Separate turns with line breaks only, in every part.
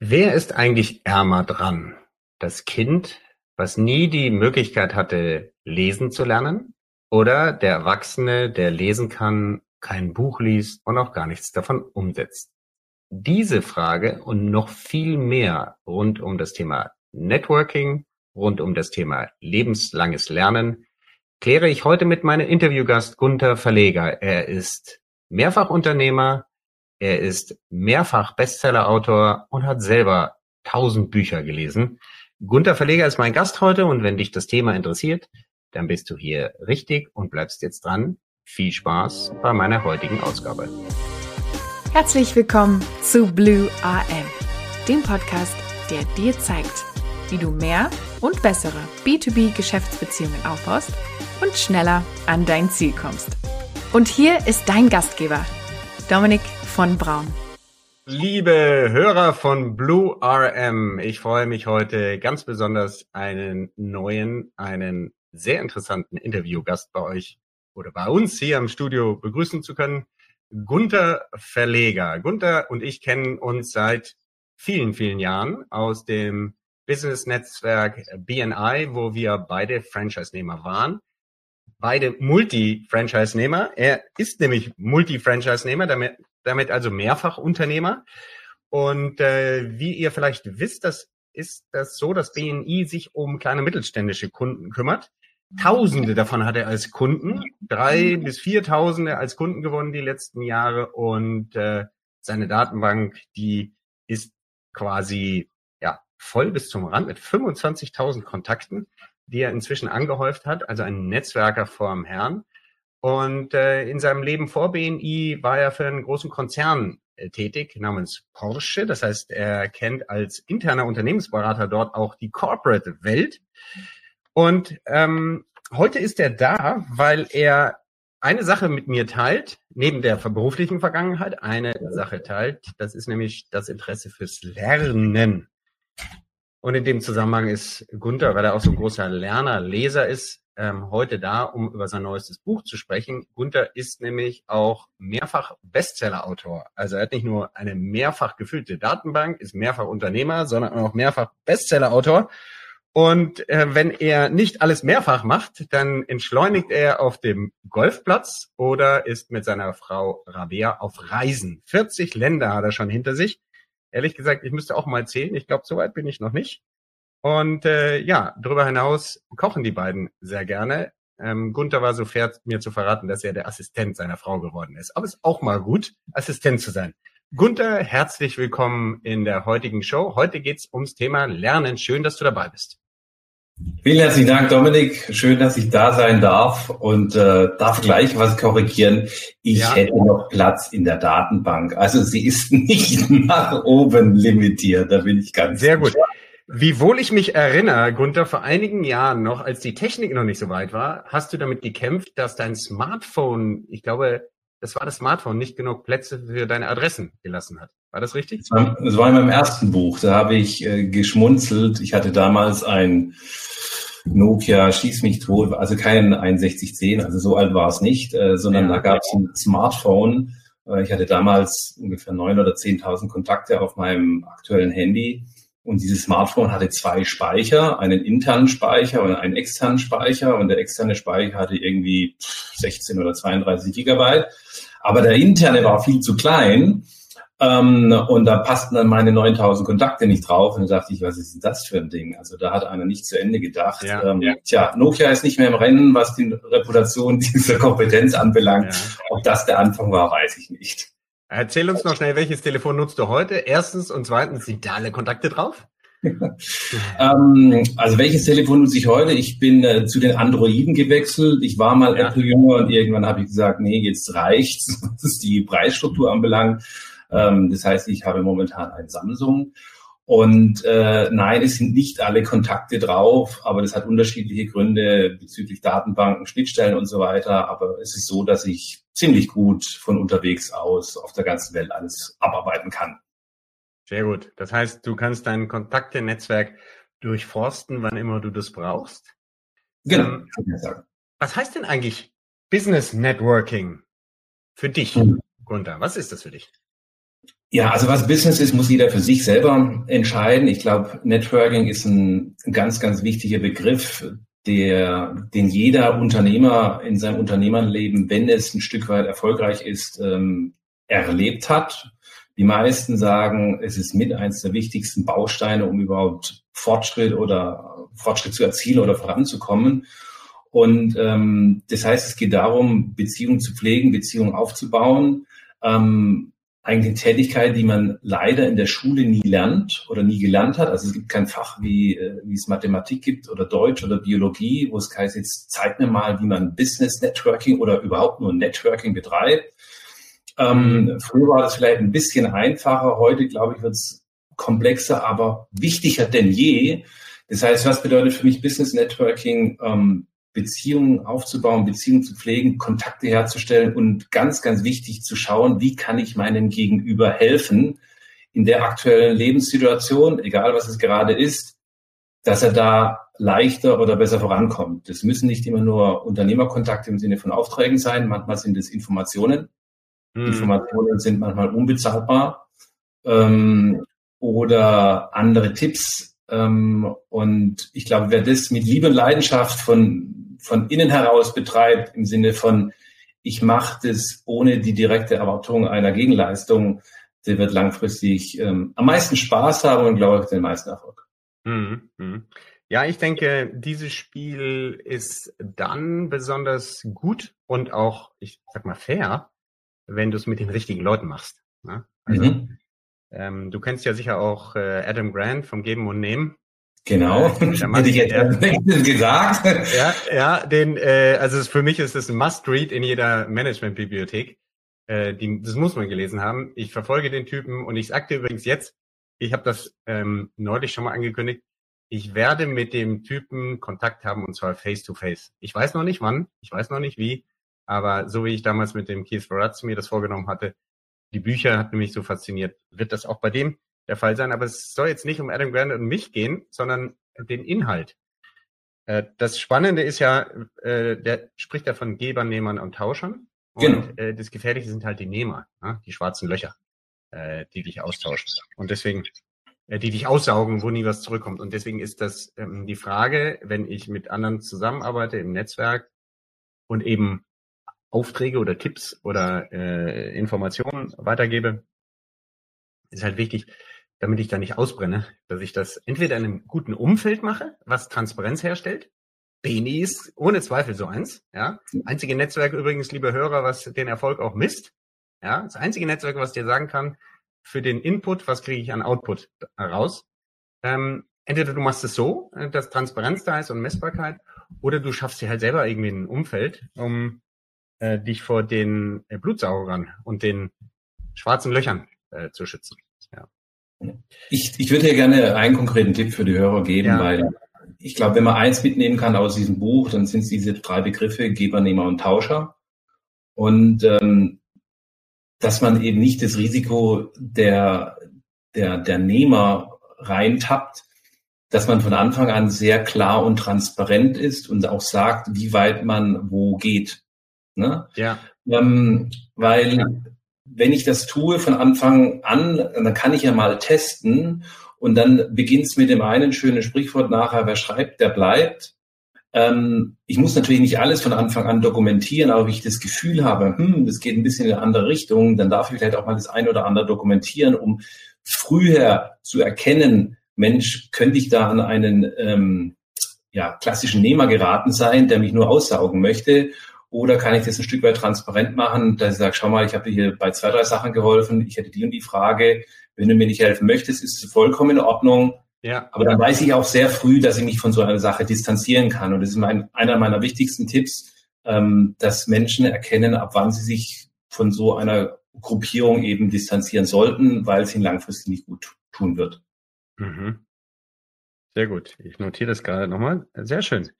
Wer ist eigentlich ärmer dran? Das Kind, was nie die Möglichkeit hatte, lesen zu lernen? Oder der Erwachsene, der lesen kann, kein Buch liest und auch gar nichts davon umsetzt? Diese Frage und noch viel mehr rund um das Thema Networking, rund um das Thema lebenslanges Lernen, kläre ich heute mit meinem Interviewgast Gunther Verleger. Er ist Mehrfachunternehmer, er ist mehrfach Bestsellerautor und hat selber tausend Bücher gelesen. Gunther Verleger ist mein Gast heute und wenn dich das Thema interessiert, dann bist du hier richtig und bleibst jetzt dran. Viel Spaß bei meiner heutigen Ausgabe.
Herzlich willkommen zu Blue AM, dem Podcast, der dir zeigt, wie du mehr und bessere B2B-Geschäftsbeziehungen aufbaust und schneller an dein Ziel kommst. Und hier ist dein Gastgeber, Dominik von Braun.
Liebe Hörer von Blue RM, ich freue mich heute ganz besonders einen neuen, einen sehr interessanten Interviewgast bei euch oder bei uns hier im Studio begrüßen zu können. Gunther Verleger. Gunther und ich kennen uns seit vielen, vielen Jahren aus dem Business-Netzwerk BNI, wo wir beide Franchise-Nehmer waren. Beide Multi-Franchise-Nehmer. Er ist nämlich Multi-Franchise-Nehmer, damit damit also Mehrfachunternehmer. Und äh, wie ihr vielleicht wisst, das ist das so, dass BNI sich um kleine mittelständische Kunden kümmert. Tausende davon hat er als Kunden, drei bis viertausende als Kunden gewonnen die letzten Jahre und äh, seine Datenbank, die ist quasi ja voll bis zum Rand mit 25.000 Kontakten, die er inzwischen angehäuft hat, also ein Netzwerker vorm Herrn. Und äh, in seinem Leben vor BNI war er für einen großen Konzern äh, tätig namens Porsche. Das heißt, er kennt als interner Unternehmensberater dort auch die Corporate-Welt. Und ähm, heute ist er da, weil er eine Sache mit mir teilt, neben der beruflichen Vergangenheit, eine Sache teilt. Das ist nämlich das Interesse fürs Lernen. Und in dem Zusammenhang ist Gunther, weil er auch so ein großer Lerner, Leser ist, ähm, heute da, um über sein neuestes Buch zu sprechen. Gunther ist nämlich auch mehrfach Bestseller-Autor. Also er hat nicht nur eine mehrfach gefüllte Datenbank, ist mehrfach Unternehmer, sondern auch mehrfach Bestseller-Autor. Und äh, wenn er nicht alles mehrfach macht, dann entschleunigt er auf dem Golfplatz oder ist mit seiner Frau Rabea auf Reisen. 40 Länder hat er schon hinter sich. Ehrlich gesagt, ich müsste auch mal zählen. Ich glaube, so weit bin ich noch nicht. Und äh, ja, darüber hinaus kochen die beiden sehr gerne. Ähm, Gunther war so fair, mir zu verraten, dass er der Assistent seiner Frau geworden ist. Aber es ist auch mal gut, Assistent zu sein. Gunther, herzlich willkommen in der heutigen Show. Heute geht's ums Thema Lernen. Schön, dass du dabei bist.
Vielen herzlichen Dank, Dominik. Schön, dass ich da sein darf und äh, darf gleich was korrigieren. Ich ja. hätte noch Platz in der Datenbank. Also sie ist nicht nach oben limitiert. Da bin ich ganz
sehr gut. Wiewohl ich mich erinnere, Gunther, vor einigen Jahren noch, als die Technik noch nicht so weit war, hast du damit gekämpft, dass dein Smartphone, ich glaube, das war das Smartphone, nicht genug Plätze für deine Adressen gelassen hat. War das richtig?
Das war, das war in meinem ersten Buch. Da habe ich äh, geschmunzelt. Ich hatte damals ein Nokia Schieß mich tot, also kein 6110, also so alt war es nicht, äh, sondern ja, da gab es ein Smartphone. Äh, ich hatte damals ungefähr neun oder zehntausend Kontakte auf meinem aktuellen Handy und dieses Smartphone hatte zwei Speicher, einen internen Speicher und einen externen Speicher. Und der externe Speicher hatte irgendwie 16 oder 32 Gigabyte. Aber der interne war viel zu klein. Ähm, und da passten dann meine 9000 Kontakte nicht drauf. Und da dachte ich, was ist denn das für ein Ding? Also da hat einer nicht zu Ende gedacht. Ja, ähm, ja. Tja, Nokia ist nicht mehr im Rennen, was die Reputation dieser Kompetenz anbelangt. Ja. Ob das der Anfang war, weiß ich nicht.
Erzähl uns noch schnell, welches Telefon nutzt du heute? Erstens und zweitens, sind da alle Kontakte drauf?
ähm, also welches Telefon nutze ich heute? Ich bin äh, zu den Androiden gewechselt. Ich war mal ja. Apple-Jünger und irgendwann habe ich gesagt, nee, jetzt reicht's, was die Preisstruktur anbelangt. Ähm, das heißt, ich habe momentan ein Samsung. Und äh, nein, es sind nicht alle Kontakte drauf, aber das hat unterschiedliche Gründe bezüglich Datenbanken, Schnittstellen und so weiter. Aber es ist so, dass ich ziemlich gut von unterwegs aus auf der ganzen Welt alles abarbeiten kann.
Sehr gut. Das heißt, du kannst dein Kontakte-Netzwerk durchforsten, wann immer du das brauchst. Genau. Ähm, was heißt denn eigentlich Business Networking für dich, hm. Gunther? Was ist das für dich?
Ja, also was Business ist, muss jeder für sich selber entscheiden. Ich glaube, Networking ist ein ganz, ganz wichtiger Begriff, der, den jeder Unternehmer in seinem Unternehmerleben, wenn es ein Stück weit erfolgreich ist, ähm, erlebt hat. Die meisten sagen, es ist mit eins der wichtigsten Bausteine, um überhaupt Fortschritt oder Fortschritt zu erzielen oder voranzukommen. Und ähm, das heißt, es geht darum, Beziehungen zu pflegen, Beziehungen aufzubauen. Ähm, eigentlich eine Tätigkeit, die man leider in der Schule nie lernt oder nie gelernt hat. Also es gibt kein Fach, wie, äh, wie es Mathematik gibt oder Deutsch oder Biologie, wo es heißt, jetzt zeig mir mal, wie man Business Networking oder überhaupt nur Networking betreibt. Ähm, früher war das vielleicht ein bisschen einfacher, heute glaube ich wird es komplexer, aber wichtiger denn je. Das heißt, was bedeutet für mich Business Networking? Ähm, Beziehungen aufzubauen, Beziehungen zu pflegen, Kontakte herzustellen und ganz, ganz wichtig zu schauen, wie kann ich meinem Gegenüber helfen in der aktuellen Lebenssituation, egal was es gerade ist, dass er da leichter oder besser vorankommt. Das müssen nicht immer nur Unternehmerkontakte im Sinne von Aufträgen sein, manchmal sind es Informationen. Hm. Informationen sind manchmal unbezahlbar ähm, oder andere Tipps. Ähm, und ich glaube, wer das mit Liebe und Leidenschaft von von innen heraus betreibt, im Sinne von, ich mache das ohne die direkte Erwartung einer Gegenleistung, der wird langfristig ähm, am meisten Spaß haben und glaube ich den meisten Erfolg.
Mhm, mhm. Ja, ich denke, dieses Spiel ist dann besonders gut und auch, ich sag mal, fair, wenn du es mit den richtigen Leuten machst. Ne? Also, mhm. ähm, du kennst ja sicher auch äh, Adam Grant vom Geben und Nehmen.
Genau, hätte ich jetzt ja, gesagt.
Ja, ja, den, äh, also für mich ist es ein Must-Read in jeder Management-Bibliothek. Äh, die, das muss man gelesen haben. Ich verfolge den Typen und ich sagte übrigens jetzt, ich habe das ähm, neulich schon mal angekündigt, ich werde mit dem Typen Kontakt haben und zwar face-to-face. -face. Ich weiß noch nicht wann, ich weiß noch nicht wie, aber so wie ich damals mit dem Keith Baratz mir das vorgenommen hatte, die Bücher hat mich so fasziniert, wird das auch bei dem der Fall sein. Aber es soll jetzt nicht um Adam Grant und mich gehen, sondern den Inhalt. Äh, das Spannende ist ja, äh, der spricht ja von Gebern, Nehmern und Tauschern. Und genau. Äh, das Gefährliche sind halt die Nehmer, ne? die schwarzen Löcher, die dich austauschen. Und deswegen, die dich aussaugen, wo nie was zurückkommt. Und deswegen ist das ähm, die Frage, wenn ich mit anderen zusammenarbeite im Netzwerk und eben Aufträge oder Tipps oder äh, Informationen weitergebe, ist halt wichtig, damit ich da nicht ausbrenne, dass ich das entweder in einem guten Umfeld mache, was Transparenz herstellt. Beni ist ohne Zweifel so eins. Ja, einzige Netzwerk übrigens, liebe Hörer, was den Erfolg auch misst. Ja, das einzige Netzwerk, was dir sagen kann, für den Input, was kriege ich an Output raus. Ähm, entweder du machst es so, äh, dass Transparenz da ist und Messbarkeit, oder du schaffst dir halt selber irgendwie ein Umfeld, um äh, dich vor den äh, Blutsaugern und den schwarzen Löchern äh, zu schützen.
Ich, ich würde hier gerne einen konkreten Tipp für die Hörer geben, ja. weil ich glaube, wenn man eins mitnehmen kann aus diesem Buch, dann sind es diese drei Begriffe, Geber, Nehmer und Tauscher. Und ähm, dass man eben nicht das Risiko der, der, der Nehmer reintappt, dass man von Anfang an sehr klar und transparent ist und auch sagt, wie weit man wo geht. Ne?
Ja.
Ähm, weil wenn ich das tue von Anfang an, dann kann ich ja mal testen und dann beginnt es mit dem einen schönen Sprichwort nachher, wer schreibt, der bleibt. Ähm, ich muss natürlich nicht alles von Anfang an dokumentieren, aber wenn ich das Gefühl habe, hm, das geht ein bisschen in eine andere Richtung, dann darf ich vielleicht auch mal das eine oder andere dokumentieren, um früher zu erkennen, Mensch, könnte ich da an einen ähm, ja, klassischen Nehmer geraten sein, der mich nur aussaugen möchte oder kann ich das ein Stück weit transparent machen, dass ich sage, schau mal, ich habe dir hier bei zwei, drei Sachen geholfen, ich hätte die und die Frage. Wenn du mir nicht helfen möchtest, ist es vollkommen in Ordnung. Ja. Aber dann weiß ich auch sehr früh, dass ich mich von so einer Sache distanzieren kann. Und das ist mein, einer meiner wichtigsten Tipps, ähm, dass Menschen erkennen, ab wann sie sich von so einer Gruppierung eben distanzieren sollten, weil es ihnen langfristig nicht gut tun wird.
Mhm. Sehr gut. Ich notiere das gerade nochmal. Sehr schön.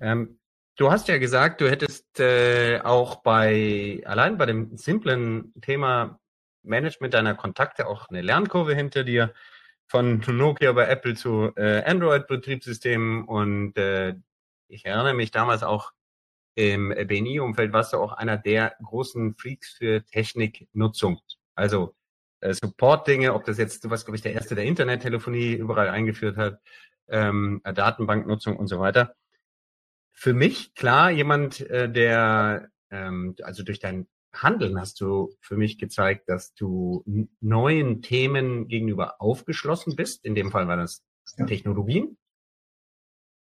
Ähm, Du hast ja gesagt, du hättest äh, auch bei, allein bei dem simplen Thema Management deiner Kontakte auch eine Lernkurve hinter dir von Nokia bei Apple zu äh, Android-Betriebssystemen und äh, ich erinnere mich damals auch im BNI-Umfeld warst du auch einer der großen Freaks für Techniknutzung. Also äh, Support-Dinge, ob das jetzt, du warst, glaube ich, der Erste, der Internettelefonie überall eingeführt hat, ähm, Datenbanknutzung und so weiter. Für mich, klar, jemand, äh, der, ähm, also durch dein Handeln hast du für mich gezeigt, dass du neuen Themen gegenüber aufgeschlossen bist. In dem Fall war das ja. Technologien.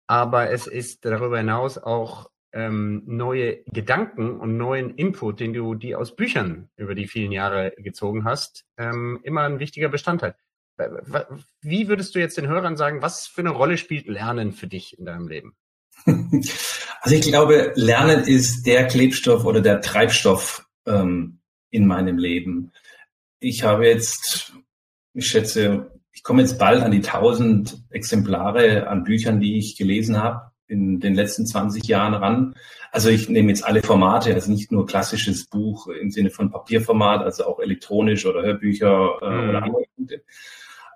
Aber es ist darüber hinaus auch ähm, neue Gedanken und neuen Input, den du die aus Büchern über die vielen Jahre gezogen hast, ähm, immer ein wichtiger Bestandteil. Wie würdest du jetzt den Hörern sagen, was für eine Rolle spielt Lernen für dich in deinem Leben?
Also ich glaube, Lernen ist der Klebstoff oder der Treibstoff ähm, in meinem Leben. Ich habe jetzt, ich schätze, ich komme jetzt bald an die 1000 Exemplare an Büchern, die ich gelesen habe in den letzten 20 Jahren ran. Also ich nehme jetzt alle Formate, also nicht nur klassisches Buch im Sinne von Papierformat, also auch elektronisch oder Hörbücher äh, mhm. oder andere Punkte.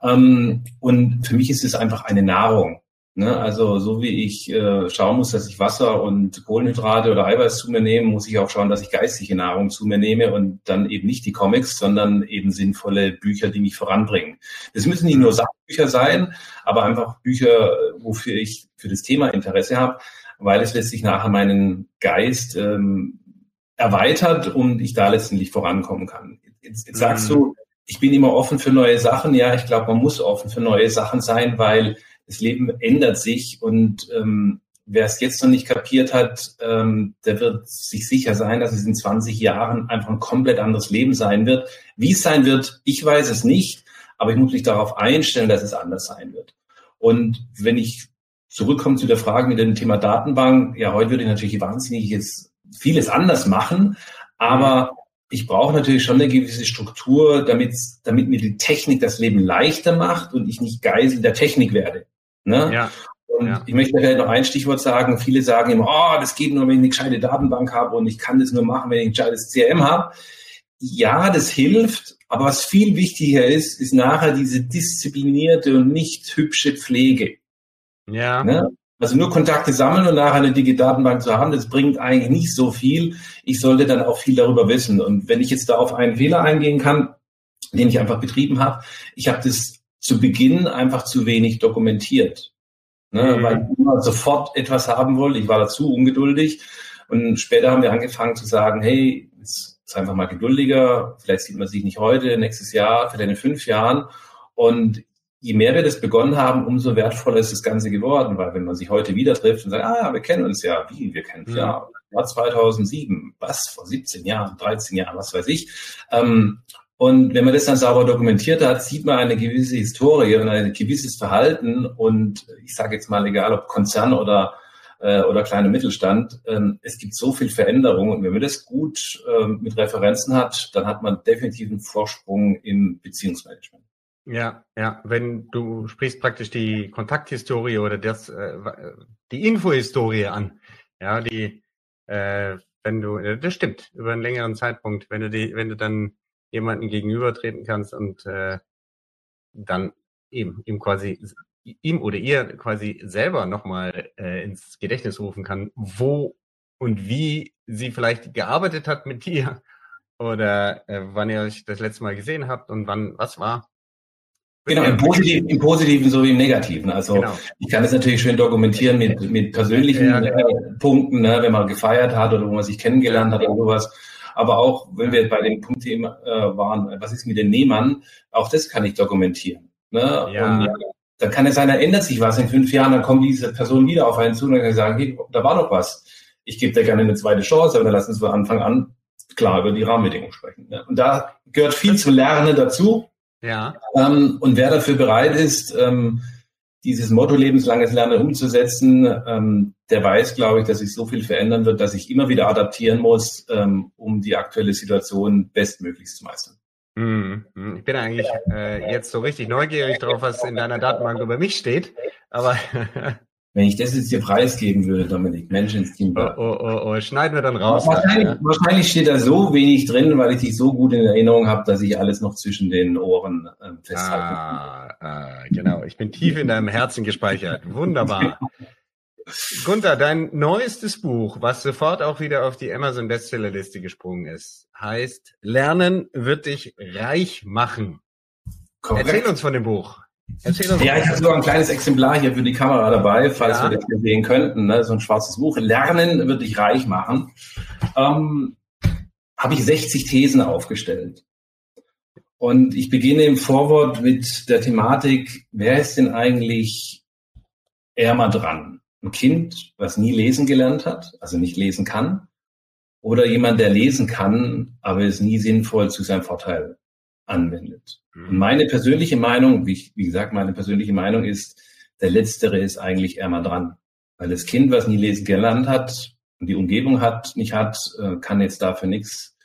Ähm, und für mich ist es einfach eine Nahrung. Ne? Also so wie ich äh, schauen muss, dass ich Wasser und Kohlenhydrate oder Eiweiß zu mir nehme, muss ich auch schauen, dass ich geistige Nahrung zu mir nehme und dann eben nicht die Comics, sondern eben sinnvolle Bücher, die mich voranbringen. Das müssen nicht nur Sachbücher sein, aber einfach Bücher, wofür ich für das Thema Interesse habe, weil es letztlich nachher meinen Geist ähm, erweitert und ich da letztendlich vorankommen kann. Jetzt, jetzt sagst mhm. du, ich bin immer offen für neue Sachen. Ja, ich glaube, man muss offen für neue Sachen sein, weil das Leben ändert sich und ähm, wer es jetzt noch nicht kapiert hat, ähm, der wird sich sicher sein, dass es in 20 Jahren einfach ein komplett anderes Leben sein wird. Wie es sein wird, ich weiß es nicht, aber ich muss mich darauf einstellen, dass es anders sein wird. Und wenn ich zurückkomme zu der Frage mit dem Thema Datenbank, ja, heute würde ich natürlich wahnsinnig vieles anders machen, aber ich brauche natürlich schon eine gewisse Struktur, damit, damit mir die Technik das Leben leichter macht und ich nicht Geisel der Technik werde. Ne? Ja. Und ja. ich möchte vielleicht noch ein Stichwort sagen. Viele sagen immer, oh, das geht nur, wenn ich eine gescheite Datenbank habe und ich kann das nur machen, wenn ich ein gescheites CRM habe. Ja, das hilft, aber was viel wichtiger ist, ist nachher diese disziplinierte und nicht hübsche Pflege. Ja. Ne? Also nur Kontakte sammeln und nachher eine Datenbank zu haben, das bringt eigentlich nicht so viel. Ich sollte dann auch viel darüber wissen. Und wenn ich jetzt da auf einen Fehler eingehen kann, den ich einfach betrieben habe, ich habe das zu Beginn einfach zu wenig dokumentiert. Ne, mhm. Weil ich immer sofort etwas haben wollte. Ich war dazu ungeduldig. Und später haben wir angefangen zu sagen, hey, jetzt ist einfach mal geduldiger. Vielleicht sieht man sich nicht heute, nächstes Jahr, vielleicht in fünf Jahren. Und je mehr wir das begonnen haben, umso wertvoller ist das Ganze geworden. Weil wenn man sich heute wieder trifft und sagt, ah, wir kennen uns ja, wie, wir kennen uns mhm. ja, Jahr 2007, was, vor 17 Jahren, 13 Jahren, was weiß ich. Ähm, und wenn man das dann sauber dokumentiert hat, sieht man eine gewisse Historie und ein gewisses Verhalten. Und ich sage jetzt mal, egal ob Konzern oder, äh, oder kleiner Mittelstand, ähm, es gibt so viel Veränderung. Und wenn man das gut äh, mit Referenzen hat, dann hat man definitiv einen Vorsprung im Beziehungsmanagement.
Ja, ja, wenn du sprichst praktisch die Kontakthistorie oder das, äh, die Infohistorie an, ja, die, äh, wenn du, das stimmt, über einen längeren Zeitpunkt, wenn du die, wenn du dann jemanden gegenübertreten kannst und äh, dann eben ihm quasi ihm oder ihr quasi selber nochmal äh, ins Gedächtnis rufen kann, wo und wie sie vielleicht gearbeitet hat mit dir oder äh, wann ihr euch das letzte Mal gesehen habt und wann was war.
Genau, im Positiven, im Positiven sowie im Negativen. Also genau. ich kann es natürlich schön dokumentieren mit, mit persönlichen ja, genau. äh, Punkten, ne, wenn man gefeiert hat oder wo man sich kennengelernt hat oder sowas. Aber auch, wenn wir bei dem Punkt äh, waren, was ist mit den Nehmern, auch das kann ich dokumentieren. Ne? Ja. Und dann kann es sein, da ändert sich was in fünf Jahren, dann kommt diese Person wieder auf einen zu und dann kann ich sagen, hey, da war noch was. Ich gebe dir gerne eine zweite Chance, aber dann lassen uns von Anfang an klar über die Rahmenbedingungen sprechen. Ne? Und da gehört viel zu lernen dazu. Ja. Ähm, und wer dafür bereit ist, ähm, dieses Motto lebenslanges Lernen umzusetzen, ähm, der weiß, glaube ich, dass sich so viel verändern wird, dass ich immer wieder adaptieren muss, ähm, um die aktuelle Situation bestmöglichst zu meistern.
Hm, hm. Ich bin eigentlich äh, jetzt so richtig neugierig drauf, was in deiner Datenbank über mich steht. Aber
Wenn ich das jetzt dir preisgeben würde, Dominik, Mensch ins Team.
Oh, oh, oh, oh, schneiden wir dann raus.
Wahrscheinlich, ja. wahrscheinlich steht da so wenig drin, weil ich dich so gut in Erinnerung habe, dass ich alles noch zwischen den Ohren äh, festhalte.
Ah, ah, genau. Ich bin tief in deinem Herzen gespeichert. Wunderbar. Gunther, dein neuestes Buch, was sofort auch wieder auf die Amazon Bestsellerliste gesprungen ist, heißt Lernen wird dich reich machen. Korrekt. Erzähl uns von dem Buch.
Erzähl uns ja, ich habe sogar ein kleines Exemplar hier für die Kamera dabei, falls ja. wir das hier sehen könnten. Ne? So ein schwarzes Buch. Lernen wird dich reich machen. Ähm, habe ich 60 Thesen aufgestellt. Und ich beginne im Vorwort mit der Thematik, wer ist denn eigentlich ärmer dran? Ein Kind, was nie lesen gelernt hat, also nicht lesen kann, oder jemand, der lesen kann, aber es nie sinnvoll zu seinem Vorteil anwendet. Mhm. Und meine persönliche Meinung, wie, wie gesagt, meine persönliche Meinung ist, der Letztere ist eigentlich ärmer dran. Weil das Kind, was nie lesen gelernt hat und die Umgebung hat, nicht hat, äh, kann jetzt dafür nichts.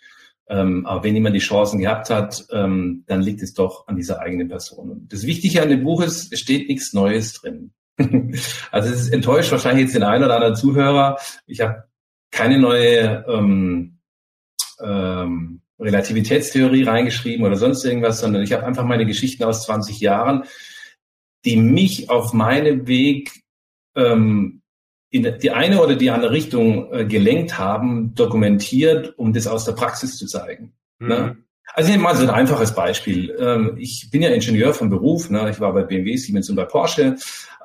Ähm, aber wenn jemand die Chancen gehabt hat, ähm, dann liegt es doch an dieser eigenen Person. Das Wichtige an dem Buch ist, es steht nichts Neues drin. also es enttäuscht wahrscheinlich jetzt den einen oder anderen Zuhörer. Ich habe keine neue ähm, ähm, Relativitätstheorie reingeschrieben oder sonst irgendwas, sondern ich habe einfach meine Geschichten aus 20 Jahren, die mich auf meinem Weg ähm, in die eine oder die andere Richtung äh, gelenkt haben, dokumentiert, um das aus der Praxis zu zeigen. Ne? Mhm. Ne? Also ich nehme mal so ein einfaches Beispiel. Ähm, ich bin ja Ingenieur von Beruf. Ne? Ich war bei BMW, Siemens und bei Porsche,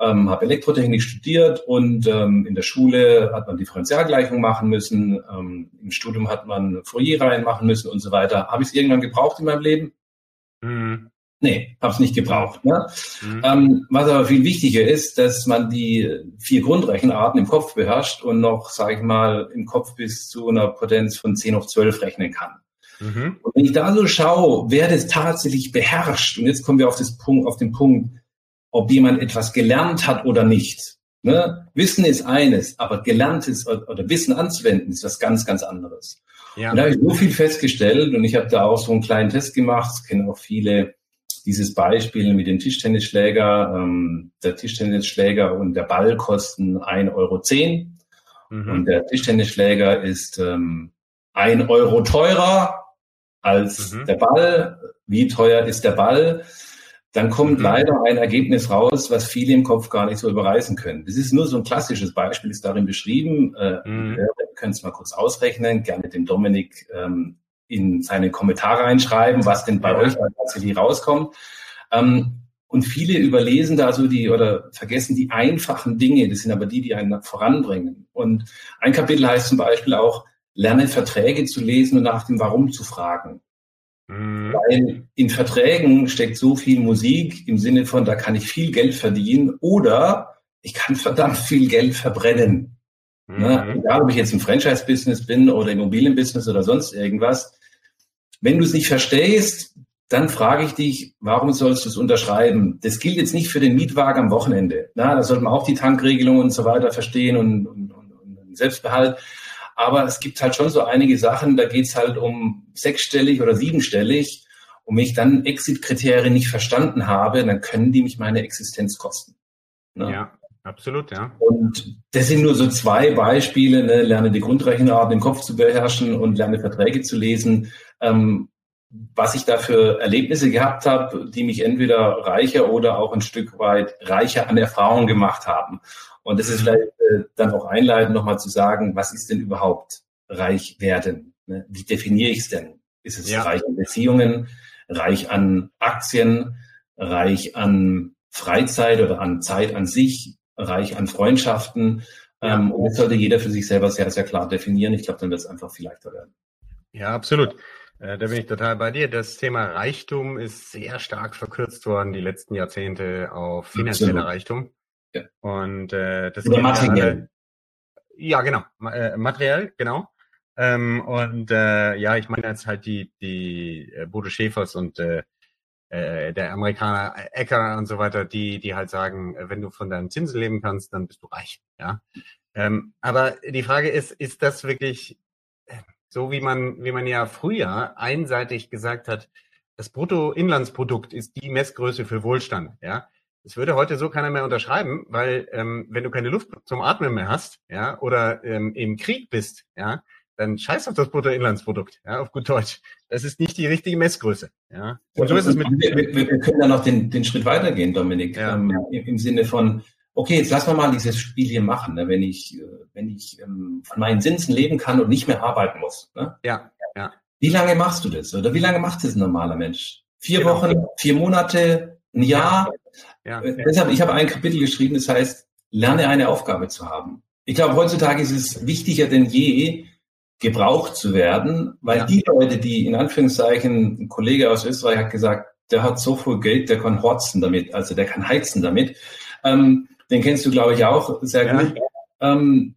ähm, habe Elektrotechnik studiert und ähm, in der Schule hat man Differentialgleichung machen müssen. Ähm, Im Studium hat man Fourier-Reihen machen müssen und so weiter. Habe ich es irgendwann gebraucht in meinem Leben? Mhm. Nee, habe es nicht gebraucht. Ne? Mhm. Ähm, was aber viel wichtiger ist, dass man die vier Grundrechenarten im Kopf beherrscht und noch, sage ich mal, im Kopf bis zu einer Potenz von 10 auf 12 rechnen kann. Mhm. Und wenn ich da so schaue, wer das tatsächlich beherrscht, und jetzt kommen wir auf, das Punkt, auf den Punkt, ob jemand etwas gelernt hat oder nicht. Ne? Wissen ist eines, aber gelerntes oder Wissen anzuwenden ist was ganz, ganz anderes. Ja. Und da habe ich so viel festgestellt und ich habe da auch so einen kleinen Test gemacht, kennen auch viele dieses Beispiel mit dem Tischtennisschläger. Ähm, der Tischtennisschläger und der Ball kosten 1,10 Euro. Mhm. Und der Tischtennisschläger ist ähm, 1 Euro teurer als mhm. der Ball. Wie teuer ist der Ball? Dann kommt mhm. leider ein Ergebnis raus, was viele im Kopf gar nicht so überreißen können. Das ist nur so ein klassisches Beispiel, ist darin beschrieben. Äh, mhm. Wir können es mal kurz ausrechnen, gerne dem Dominik ähm, in seine Kommentare reinschreiben, was denn bei ja. euch tatsächlich rauskommt. Ähm, und viele überlesen da so die oder vergessen die einfachen Dinge, das sind aber die, die einen voranbringen. Und ein Kapitel heißt zum Beispiel auch, lerne Verträge zu lesen und nach dem Warum zu fragen. Mhm. Weil in Verträgen steckt so viel Musik im Sinne von, da kann ich viel Geld verdienen oder ich kann verdammt viel Geld verbrennen. Mhm. Ne? Egal, ob ich jetzt im Franchise-Business bin oder im Immobilien-Business oder sonst irgendwas. Wenn du es nicht verstehst, dann frage ich dich, warum sollst du es unterschreiben? Das gilt jetzt nicht für den Mietwagen am Wochenende. Na, da sollte man auch die Tankregelungen und so weiter verstehen und, und, und, und Selbstbehalt. Aber es gibt halt schon so einige Sachen, da geht's halt um sechsstellig oder siebenstellig. Und wenn ich dann Exit-Kriterien nicht verstanden habe, dann können die mich meine Existenz kosten.
Ne? Ja, absolut, ja.
Und das sind nur so zwei Beispiele. Ne? Lerne die Grundrechenart im Kopf zu beherrschen und lerne Verträge zu lesen. Ähm, was ich da für Erlebnisse gehabt habe, die mich entweder reicher oder auch ein Stück weit reicher an Erfahrung gemacht haben. Und das ist mhm. vielleicht äh, dann auch einleitend nochmal zu sagen, was ist denn überhaupt reich werden? Ne? Wie definiere ich es denn? Ist es ja. reich an Beziehungen, reich an Aktien, reich an Freizeit oder an Zeit an sich, reich an Freundschaften? Ja. Ähm, und das sollte jeder für sich selber sehr, sehr klar definieren. Ich glaube, dann wird es einfach viel leichter werden.
Ja, absolut. Äh, da bin ich total bei dir. Das Thema Reichtum ist sehr stark verkürzt worden die letzten Jahrzehnte auf finanzieller Reichtum. Ja. Und äh, das
Oder materiell.
Ja, genau. Äh, materiell, genau. Ähm, und äh, ja, ich meine jetzt halt die, die äh, Bodo Schäfers und äh, äh, der Amerikaner Ecker und so weiter, die, die halt sagen, wenn du von deinen Zinsen leben kannst, dann bist du reich. Ja. Ähm, aber die Frage ist, ist das wirklich äh, so, wie man, wie man ja früher einseitig gesagt hat, das Bruttoinlandsprodukt ist die Messgröße für Wohlstand, ja. Das würde heute so keiner mehr unterschreiben, weil ähm, wenn du keine Luft zum Atmen mehr hast, ja, oder ähm, im Krieg bist, ja, dann scheiß auf das Bruttoinlandsprodukt, ja, auf gut Deutsch. Das ist nicht die richtige Messgröße, ja.
Und so ist es mit. Wir, wir, wir können da noch den, den Schritt weitergehen, Dominik, ja. ähm, im, im Sinne von, okay, jetzt lassen wir mal dieses Spiel hier machen, ne? wenn ich, äh, wenn ich ähm, von meinen Zinsen leben kann und nicht mehr arbeiten muss. Ne?
Ja, ja.
Wie lange machst du das? Oder wie lange macht das ein normaler Mensch? Vier genau. Wochen, vier Monate, ein Jahr? Ja. Ja. Äh, deshalb, ich habe ein Kapitel geschrieben, das heißt, lerne eine Aufgabe zu haben. Ich glaube, heutzutage ist es wichtiger denn je, gebraucht zu werden, weil ja. die Leute, die in Anführungszeichen, ein Kollege aus Österreich hat gesagt, der hat so viel Geld, der kann horzen damit, also der kann heizen damit. Ähm, den kennst du, glaube ich, auch sehr ja. gut. Ähm,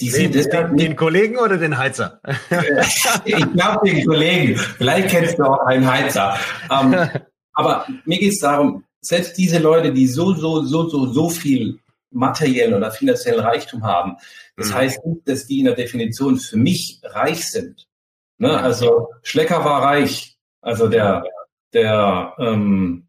die den, sind den, den Kollegen oder den Heizer?
ich glaube den Kollegen. Vielleicht kennst du auch einen Heizer. Ähm, aber mir geht es darum, selbst diese Leute, die so, so, so, so, so viel materiellen oder finanziellen Reichtum haben, das mhm. heißt nicht, dass die in der Definition für mich reich sind. Ne? Also Schlecker war reich, also der, der ähm,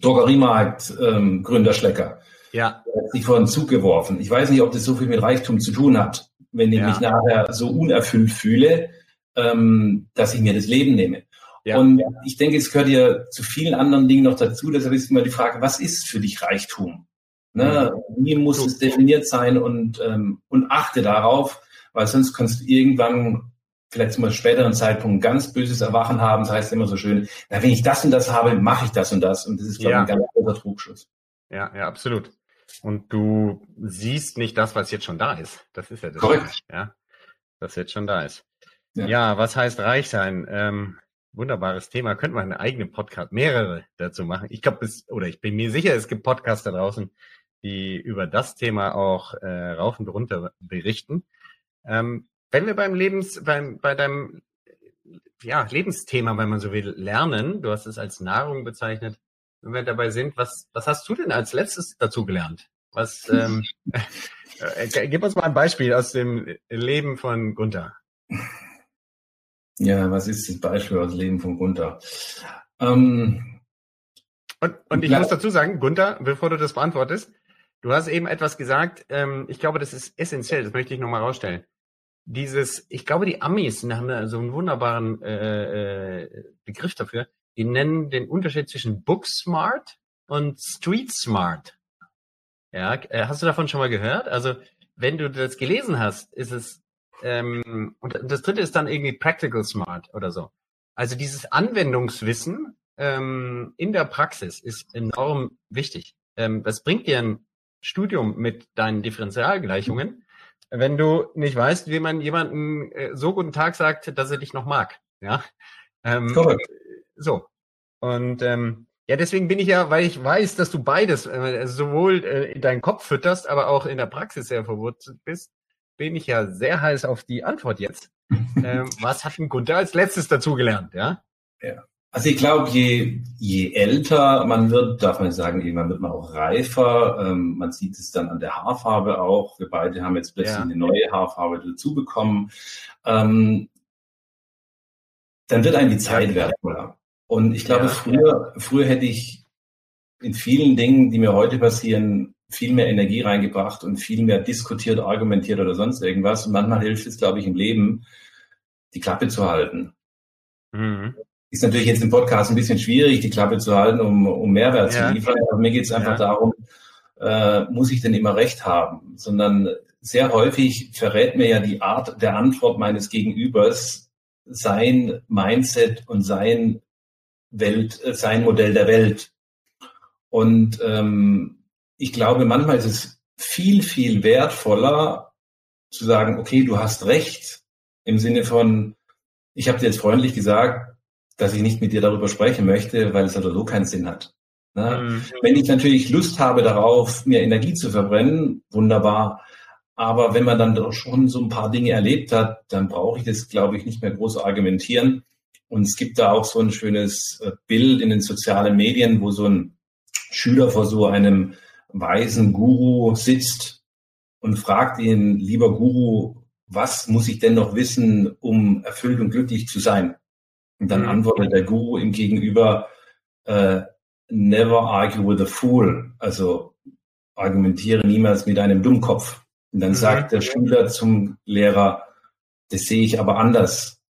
Drogeriemarkt ähm, Gründer Schlecker. Ja. Er hat sich vor den Zug geworfen. Ich weiß nicht, ob das so viel mit Reichtum zu tun hat, wenn ich ja. mich nachher so unerfüllt fühle, ähm, dass ich mir das Leben nehme. Ja. Und ich denke, es gehört ja zu vielen anderen Dingen noch dazu. Deshalb ist immer die Frage, was ist für dich Reichtum? Ne? Mhm. Wie muss es definiert sein und, ähm, und achte darauf, weil sonst kannst du irgendwann vielleicht zum späteren Zeitpunkt ganz böses Erwachen haben. Das heißt immer so schön, na, wenn ich das und das habe, mache ich das und das. Und das ist, glaube ich, ja. ein ganz großer Trugschluss.
Ja, ja, absolut. Und du siehst nicht das, was jetzt schon da ist. Das ist ja das.
Korrekt.
Ja, was jetzt schon da ist. Ja, ja was heißt reich sein? Ähm, wunderbares Thema. Könnte man eine eigene Podcast, mehrere dazu machen. Ich glaube, es, oder ich bin mir sicher, es gibt Podcasts da draußen, die über das Thema auch äh, rauf und runter berichten. Ähm, wenn wir beim Lebens, beim, bei deinem ja, Lebensthema, wenn man so will, lernen, du hast es als Nahrung bezeichnet, wenn wir dabei sind, was, was hast du denn als letztes dazu gelernt? Was, ähm, äh, gib uns mal ein Beispiel aus dem Leben von Gunther.
Ja, was ist das Beispiel aus dem Leben von Gunther? Ähm,
und, und ich muss dazu sagen, Gunther, bevor du das beantwortest, du hast eben etwas gesagt, ähm, ich glaube, das ist essentiell, das möchte ich nochmal rausstellen. Dieses, ich glaube, die Amis haben so einen wunderbaren äh, äh, Begriff dafür die nennen den Unterschied zwischen Book Smart und Street Smart. Ja, äh, hast du davon schon mal gehört? Also, wenn du das gelesen hast, ist es, ähm, und das dritte ist dann irgendwie Practical Smart oder so. Also dieses Anwendungswissen ähm, in der Praxis ist enorm wichtig. Ähm, das bringt dir ein Studium mit deinen Differentialgleichungen, wenn du nicht weißt, wie man jemanden äh, so guten Tag sagt, dass er dich noch mag. Ja, ähm, so. Und ähm, ja, deswegen bin ich ja, weil ich weiß, dass du beides, äh, sowohl äh, in deinen Kopf fütterst, aber auch in der Praxis sehr verwurzelt bist, bin ich ja sehr heiß auf die Antwort jetzt. ähm, was hat ein Gunther als letztes dazugelernt, ja?
Ja. Also ich glaube, je, je älter man wird, darf man sagen, irgendwann wird man auch reifer. Ähm, man sieht es dann an der Haarfarbe auch. Wir beide haben jetzt plötzlich ja. eine neue Haarfarbe dazu bekommen. Ähm, dann wird einem die Zeit wertvoller. Und ich glaube, ja, früher, früher hätte ich in vielen Dingen, die mir heute passieren, viel mehr Energie reingebracht und viel mehr diskutiert, argumentiert oder sonst irgendwas. Und manchmal hilft es, glaube ich, im Leben, die Klappe zu halten. Mhm. Ist natürlich jetzt im Podcast ein bisschen schwierig, die Klappe zu halten, um, um Mehrwert ja. zu liefern. Aber mir geht es einfach darum, äh, muss ich denn immer recht haben? Sondern sehr häufig verrät mir ja die Art der Antwort meines Gegenübers sein Mindset und sein Welt, äh, sein Modell der Welt. Und ähm, ich glaube, manchmal ist es viel, viel wertvoller zu sagen, okay, du hast recht, im Sinne von, ich habe dir jetzt freundlich gesagt, dass ich nicht mit dir darüber sprechen möchte, weil es oder so keinen Sinn hat. Ne? Mhm. Wenn ich natürlich Lust habe darauf, mir Energie zu verbrennen, wunderbar. Aber wenn man dann doch schon so ein paar Dinge erlebt hat, dann brauche ich das, glaube ich, nicht mehr groß argumentieren. Und es gibt da auch so ein schönes äh, Bild in den sozialen Medien, wo so ein Schüler vor so einem weisen Guru sitzt und fragt ihn, lieber Guru, was muss ich denn noch wissen, um erfüllt und glücklich zu sein? Und dann mhm. antwortet der Guru ihm gegenüber, äh, never argue with a fool. Also argumentiere niemals mit einem Dummkopf. Und dann mhm. sagt der Schüler zum Lehrer, das sehe ich aber anders.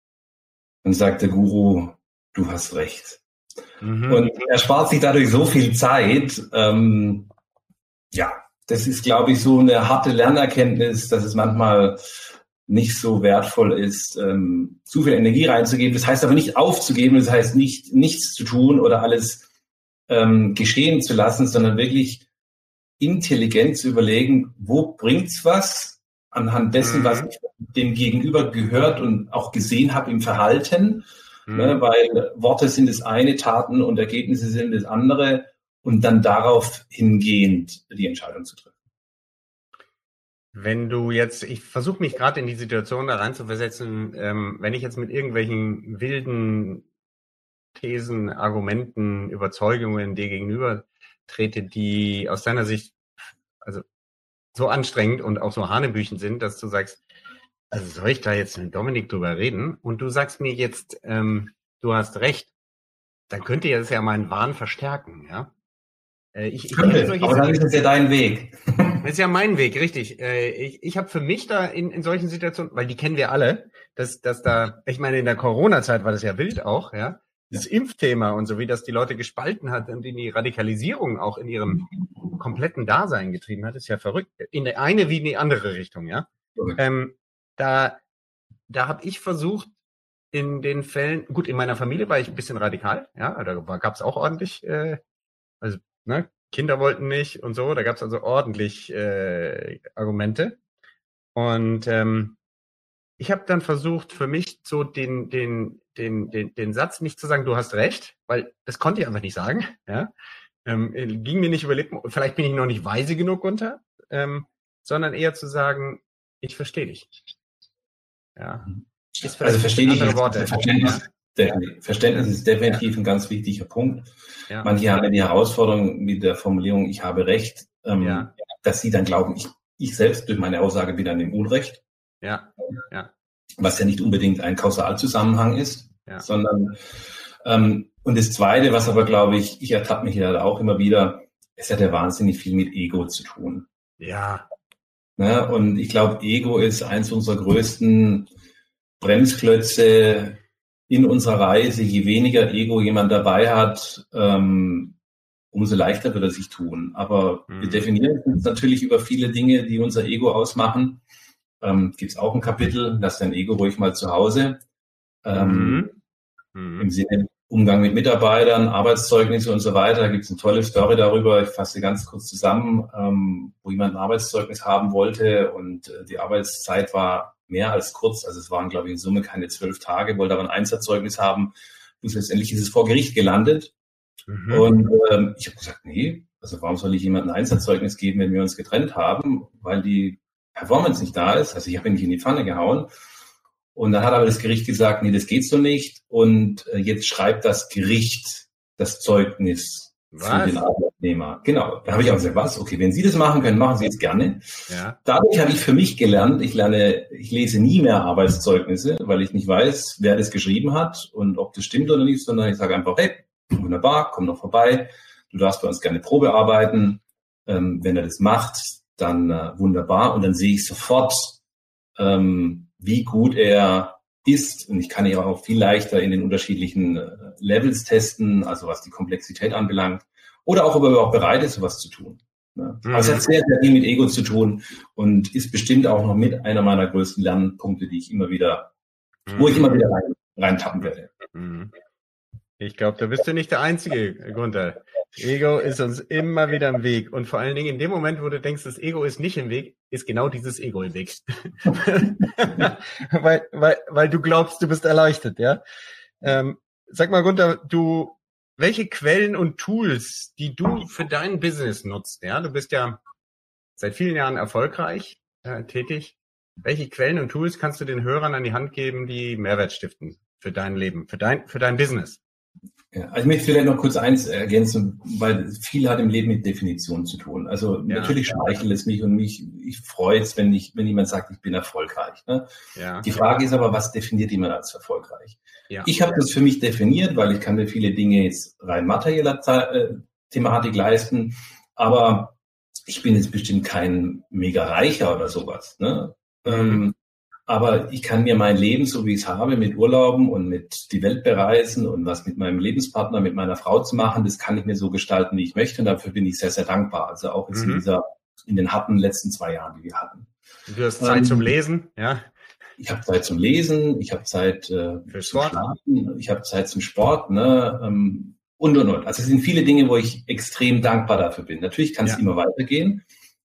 Dann sagt der Guru, du hast recht. Mhm. Und er spart sich dadurch so viel Zeit, ähm, ja, das ist, glaube ich, so eine harte Lernerkenntnis, dass es manchmal nicht so wertvoll ist, ähm, zu viel Energie reinzugeben. Das heißt aber nicht aufzugeben, das heißt nicht nichts zu tun oder alles ähm, geschehen zu lassen, sondern wirklich intelligent zu überlegen, wo bringt's was anhand dessen, mhm. was ich dem Gegenüber gehört und auch gesehen habe im Verhalten, mhm. ne, weil Worte sind das eine, Taten und Ergebnisse sind das andere und dann darauf hingehend die Entscheidung zu treffen.
Wenn du jetzt, ich versuche mich gerade in die Situation da reinzuversetzen, ähm, wenn ich jetzt mit irgendwelchen wilden Thesen, Argumenten, Überzeugungen dir gegenüber trete, die aus deiner Sicht also so anstrengend und auch so hanebüchen sind, dass du sagst, also soll ich da jetzt mit Dominik drüber reden? Und du sagst mir jetzt, ähm, du hast recht, dann könnte das ja meinen Wahn verstärken, ja?
Äh, ich, ich Könnte, aber dann ist es ja dein Weg.
Das ist ja mein Weg, richtig. Äh, ich ich habe für mich da in, in solchen Situationen, weil die kennen wir alle, dass, dass da, ich meine, in der Corona-Zeit war das ja wild auch, ja, das Impfthema und so, wie das die Leute gespalten hat und in die Radikalisierung auch in ihrem kompletten Dasein getrieben hat, ist ja verrückt. In die eine wie in die andere Richtung, ja. Ähm, da da habe ich versucht, in den Fällen, gut, in meiner Familie war ich ein bisschen radikal, ja, da gab es auch ordentlich, äh, also ne, Kinder wollten nicht und so, da gab es also ordentlich äh, Argumente. Und ähm, ich habe dann versucht, für mich so den, den, den, den, den Satz nicht zu sagen, du hast recht, weil das konnte ich einfach nicht sagen. Ja? Ähm, ging mir nicht über Lippen, vielleicht bin ich noch nicht weise genug unter, ähm, sondern eher zu sagen, ich verstehe dich.
Ja. also verstehe ich Worte. Verständnis, Verständnis ist definitiv ein ganz wichtiger Punkt. Ja. Manche haben ja die Herausforderung mit der Formulierung, ich habe Recht, ähm, ja. dass sie dann glauben, ich, ich selbst durch meine Aussage bin dann im Unrecht.
Ja. ja.
Was ja nicht unbedingt ein Kausalzusammenhang ist, ja. sondern ähm, und das Zweite, was aber glaube ich, ich ertappe mich ja auch immer wieder, es hat ja wahnsinnig viel mit Ego zu tun.
Ja.
Ne? Und ich glaube, Ego ist eins unserer größten Bremsklötze in unserer Reise, je weniger Ego jemand dabei hat, ähm, umso leichter wird er sich tun. Aber mhm. wir definieren uns natürlich über viele Dinge, die unser Ego ausmachen. Ähm, Gibt es auch ein Kapitel, lass dein Ego ruhig mal zu Hause. Ähm, mhm. mhm. Im Sinne Umgang mit Mitarbeitern, Arbeitszeugnisse und so weiter. Da gibt es eine tolle Story darüber. Ich fasse ganz kurz zusammen, ähm, wo jemand ein Arbeitszeugnis haben wollte und äh, die Arbeitszeit war mehr als kurz. Also es waren, glaube ich, in Summe keine zwölf Tage, wollte aber ein Einsatzzeugnis haben. Und letztendlich ist es vor Gericht gelandet. Mhm. Und ähm, ich habe gesagt, nee, also warum soll ich jemandem ein Einsatzzeugnis geben, wenn wir uns getrennt haben? Weil die Performance nicht da ist. Also ich habe ihn nicht in die Pfanne gehauen. Und dann hat aber das Gericht gesagt, nee, das geht so nicht. Und äh, jetzt schreibt das Gericht das Zeugnis was? für den Arbeitnehmer. Genau. Da habe ich auch gesagt, was? Okay, wenn Sie das machen können, machen Sie es gerne. Ja. Dadurch habe ich für mich gelernt, ich lerne, ich lese nie mehr Arbeitszeugnisse, weil ich nicht weiß, wer das geschrieben hat und ob das stimmt oder nicht, sondern ich sage einfach, hey, wunderbar, komm doch vorbei. Du darfst bei uns gerne Probe arbeiten. Ähm, wenn er das macht, dann äh, wunderbar. Und dann sehe ich sofort, ähm, wie gut er ist. Und ich kann ja auch viel leichter in den unterschiedlichen äh, Levels testen, also was die Komplexität anbelangt. Oder auch, ob er überhaupt bereit ist, sowas zu tun. Ne? Mhm. Also es hat sehr, sehr viel mit Ego zu tun und ist bestimmt auch noch mit einer meiner größten Lernpunkte, die ich immer wieder, mhm. wo ich immer wieder rein, reintappen werde. Mhm.
Ich glaube, da bist du nicht der Einzige, Gunther. Ego ist uns immer wieder im Weg. Und vor allen Dingen in dem Moment, wo du denkst, das Ego ist nicht im Weg, ist genau dieses Ego im Weg. weil, weil, weil du glaubst, du bist erleuchtet, ja. Ähm, sag mal, Gunther, du, welche Quellen und Tools, die du für dein Business nutzt, ja, du bist ja seit vielen Jahren erfolgreich äh, tätig. Welche Quellen und Tools kannst du den Hörern an die Hand geben, die Mehrwert stiften für dein Leben, für dein, für dein Business?
Ja, also ich möchte vielleicht noch kurz eins ergänzen, weil viel hat im Leben mit Definition zu tun. Also ja, natürlich schmeichelt es mich und mich, ich freue es, wenn ich, wenn jemand sagt, ich bin erfolgreich. Ne? Ja, Die Frage ist aber, was definiert jemand als erfolgreich? Ja. Ich habe das für mich definiert, weil ich kann mir viele Dinge jetzt rein materieller äh, Thematik leisten, aber ich bin jetzt bestimmt kein mega reicher oder sowas. Ne? Mhm. Ähm, Aber ich kann mir mein Leben, so wie ich es habe, mit Urlauben und mit die Welt bereisen und was mit meinem Lebenspartner, mit meiner Frau zu machen, das kann ich mir so gestalten, wie ich möchte. Und dafür bin ich sehr, sehr dankbar. Also auch jetzt mhm. in dieser, in den harten letzten zwei Jahren, die wir hatten.
Du hast Zeit ähm, zum Lesen, ja?
Ich habe Zeit zum Lesen, ich habe Zeit äh, Für Sport. Schlafen, ich habe Zeit zum Sport, ne? Ähm, und und und. Also es sind viele Dinge, wo ich extrem dankbar dafür bin. Natürlich kann es ja. immer weitergehen,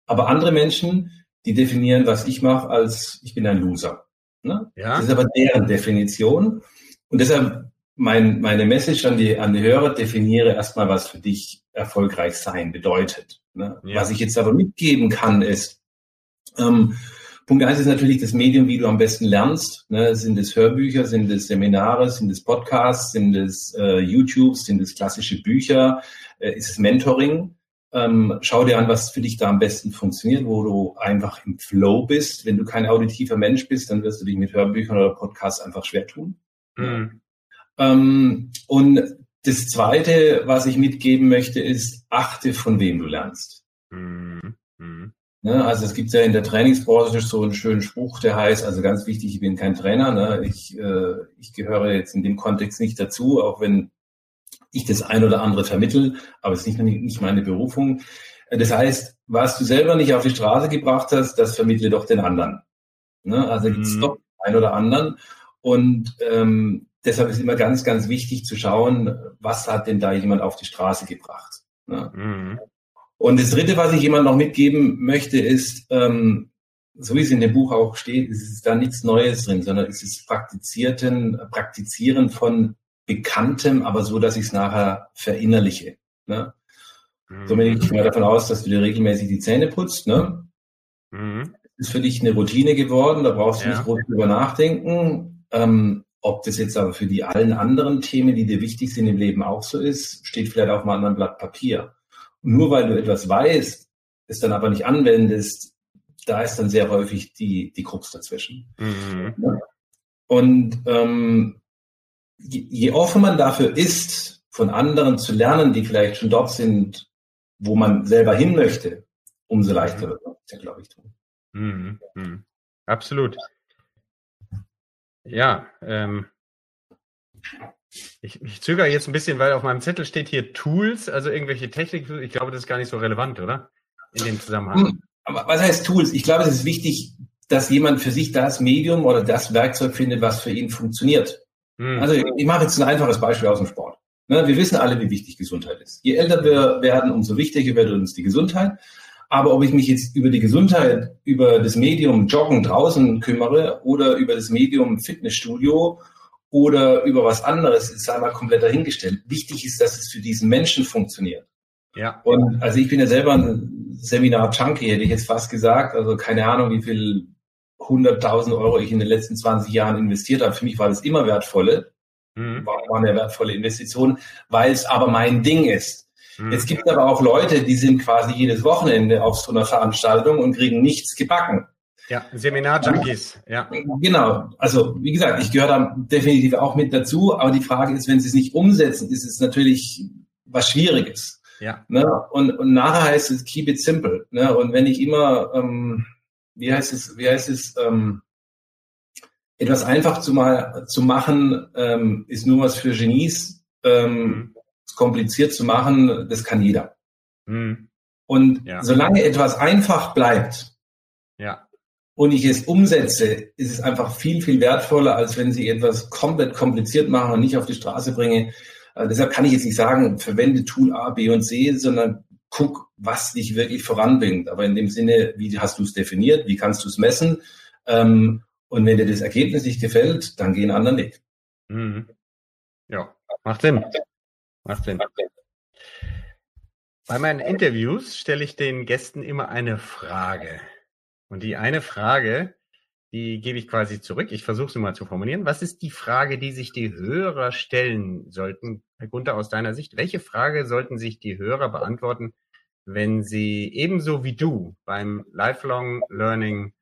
aber andere Menschen, die definieren, was ich mache, als ich bin ein Loser. Ne? Ja. Das ist aber deren Definition. Und deshalb mein, meine Message an die, an die Hörer, definiere erstmal, was für dich erfolgreich sein bedeutet. Ne? Ja. Was ich jetzt aber mitgeben kann, ist, ähm, Punkt eins ist natürlich das Medium, wie du am besten lernst. Ne? Sind es Hörbücher, sind es Seminare, sind es Podcasts, sind es äh, YouTube, sind es klassische Bücher, äh, ist es Mentoring? Ähm, schau dir an, was für dich da am besten funktioniert, wo du einfach im Flow bist. Wenn du kein auditiver Mensch bist, dann wirst du dich mit Hörbüchern oder Podcasts einfach schwer tun. Mhm. Ähm, und das Zweite, was ich mitgeben möchte, ist, achte, von wem du lernst. Mhm. Mhm. Ne, also es gibt ja in der Trainingsbranche so einen schönen Spruch, der heißt, also ganz wichtig, ich bin kein Trainer, ne? ich, äh, ich gehöre jetzt in dem Kontext nicht dazu, auch wenn ich das ein oder andere vermittel, aber es ist nicht, nicht meine Berufung. Das heißt, was du selber nicht auf die Straße gebracht hast, das vermittle doch den anderen. Ne? Also gibt es mhm. doch ein oder anderen. Und ähm, deshalb ist immer ganz, ganz wichtig zu schauen, was hat denn da jemand auf die Straße gebracht. Ne? Mhm. Und das Dritte, was ich jemand noch mitgeben möchte, ist, ähm, so wie es in dem Buch auch steht, es ist da nichts Neues drin, sondern es ist praktizierten, Praktizieren von Bekanntem, aber so, dass ich es nachher verinnerliche. Ne? Mhm. Somit gehe ich mal davon aus, dass du dir regelmäßig die Zähne putzt. Ne? Mhm. Ist für dich eine Routine geworden, da brauchst du ja. nicht groß drüber nachdenken. Ähm, ob das jetzt aber für die allen anderen Themen, die dir wichtig sind im Leben auch so ist, steht vielleicht auf einem anderen Blatt Papier. Und nur weil du etwas weißt, es dann aber nicht anwendest, da ist dann sehr häufig die, die Krux dazwischen. Mhm. Und ähm, je offen man dafür ist, von anderen zu lernen, die vielleicht schon dort sind, wo man selber hin möchte, umso leichter wird es ja, glaube ich, tun.
Mhm. Mhm. Absolut. Ja, ähm, ich, ich zögere jetzt ein bisschen, weil auf meinem Zettel steht hier Tools, also irgendwelche Technik. Ich glaube, das ist gar nicht so relevant, oder? In dem Zusammenhang. Hm,
aber was heißt Tools? Ich glaube, es ist wichtig, dass jemand für sich das Medium oder das Werkzeug findet, was für ihn funktioniert. Hm. Also ich mache jetzt ein einfaches Beispiel aus dem Sport. Ne, wir wissen alle, wie wichtig Gesundheit ist. Je älter wir werden, umso wichtiger wird uns die Gesundheit. Aber ob ich mich jetzt über die Gesundheit, über das Medium Joggen draußen kümmere oder über das Medium Fitnessstudio oder über was anderes, ist einmal komplett dahingestellt. Wichtig ist, dass es für diesen Menschen funktioniert. Ja. Und also ich bin ja selber ein Seminar-Junkie, hätte ich jetzt fast gesagt. Also keine Ahnung, wie viel 100.000 Euro ich in den letzten 20 Jahren investiert habe. Für mich war das immer wertvolle, mhm. war, war eine wertvolle Investition, weil es aber mein Ding ist. Mhm. Es gibt aber auch Leute, die sind quasi jedes Wochenende auf so einer Veranstaltung und kriegen nichts gebacken.
Ja, Seminar-Junkies, ja.
Genau. Also, wie gesagt, ich gehöre da definitiv auch mit dazu, aber die Frage ist, wenn sie es nicht umsetzen, ist es natürlich was Schwieriges. Ja. Ne? Und, und nachher heißt es keep it simple. Ne? Und wenn ich immer ähm, wie heißt es, wie heißt es, ähm, etwas einfach zu, mal, zu machen, ähm, ist nur was für Genies. Ähm, mhm. Kompliziert zu machen, das kann jeder. Mhm. Und ja. solange etwas einfach bleibt ja. und ich es umsetze, ist es einfach viel, viel wertvoller, als wenn Sie etwas komplett kompliziert machen und nicht auf die Straße bringe. Äh, deshalb kann ich jetzt nicht sagen, verwende Tool A, B und C, sondern guck, was dich wirklich voranbringt. Aber in dem Sinne, wie hast du es definiert, wie kannst du es messen? Ähm, und wenn dir das Ergebnis nicht gefällt, dann gehen anderen Weg. Mhm.
Ja, macht Sinn. Macht Sinn. Bei meinen Interviews stelle ich den Gästen immer eine Frage. Und die eine Frage, die gebe ich quasi zurück. Ich versuche sie mal zu formulieren. Was ist die Frage, die sich die Hörer stellen sollten? Herr Gunther, aus deiner Sicht, welche Frage sollten sich die Hörer beantworten, wenn sie ebenso wie du beim Lifelong Learning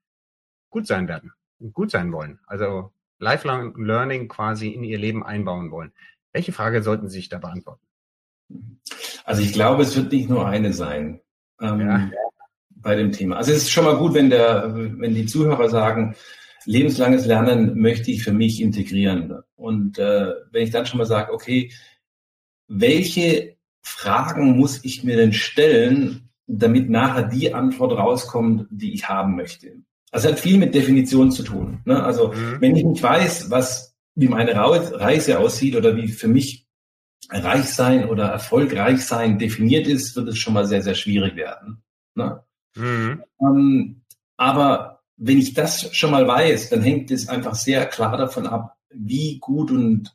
gut sein werden und gut sein wollen. Also Lifelong Learning quasi in ihr Leben einbauen wollen. Welche Frage sollten Sie sich da beantworten?
Also ich glaube, es wird nicht nur eine sein ähm, ja. bei dem Thema. Also es ist schon mal gut, wenn der, wenn die Zuhörer sagen, lebenslanges Lernen möchte ich für mich integrieren. Und äh, wenn ich dann schon mal sage, okay, welche Fragen muss ich mir denn stellen, damit nachher die Antwort rauskommt, die ich haben möchte? Also hat viel mit Definition zu tun. Ne? Also mhm. wenn ich nicht weiß, was wie meine Reise aussieht oder wie für mich reich sein oder erfolgreich sein definiert ist, wird es schon mal sehr, sehr schwierig werden. Ne? Mhm. Ähm, aber wenn ich das schon mal weiß, dann hängt es einfach sehr klar davon ab, wie gut und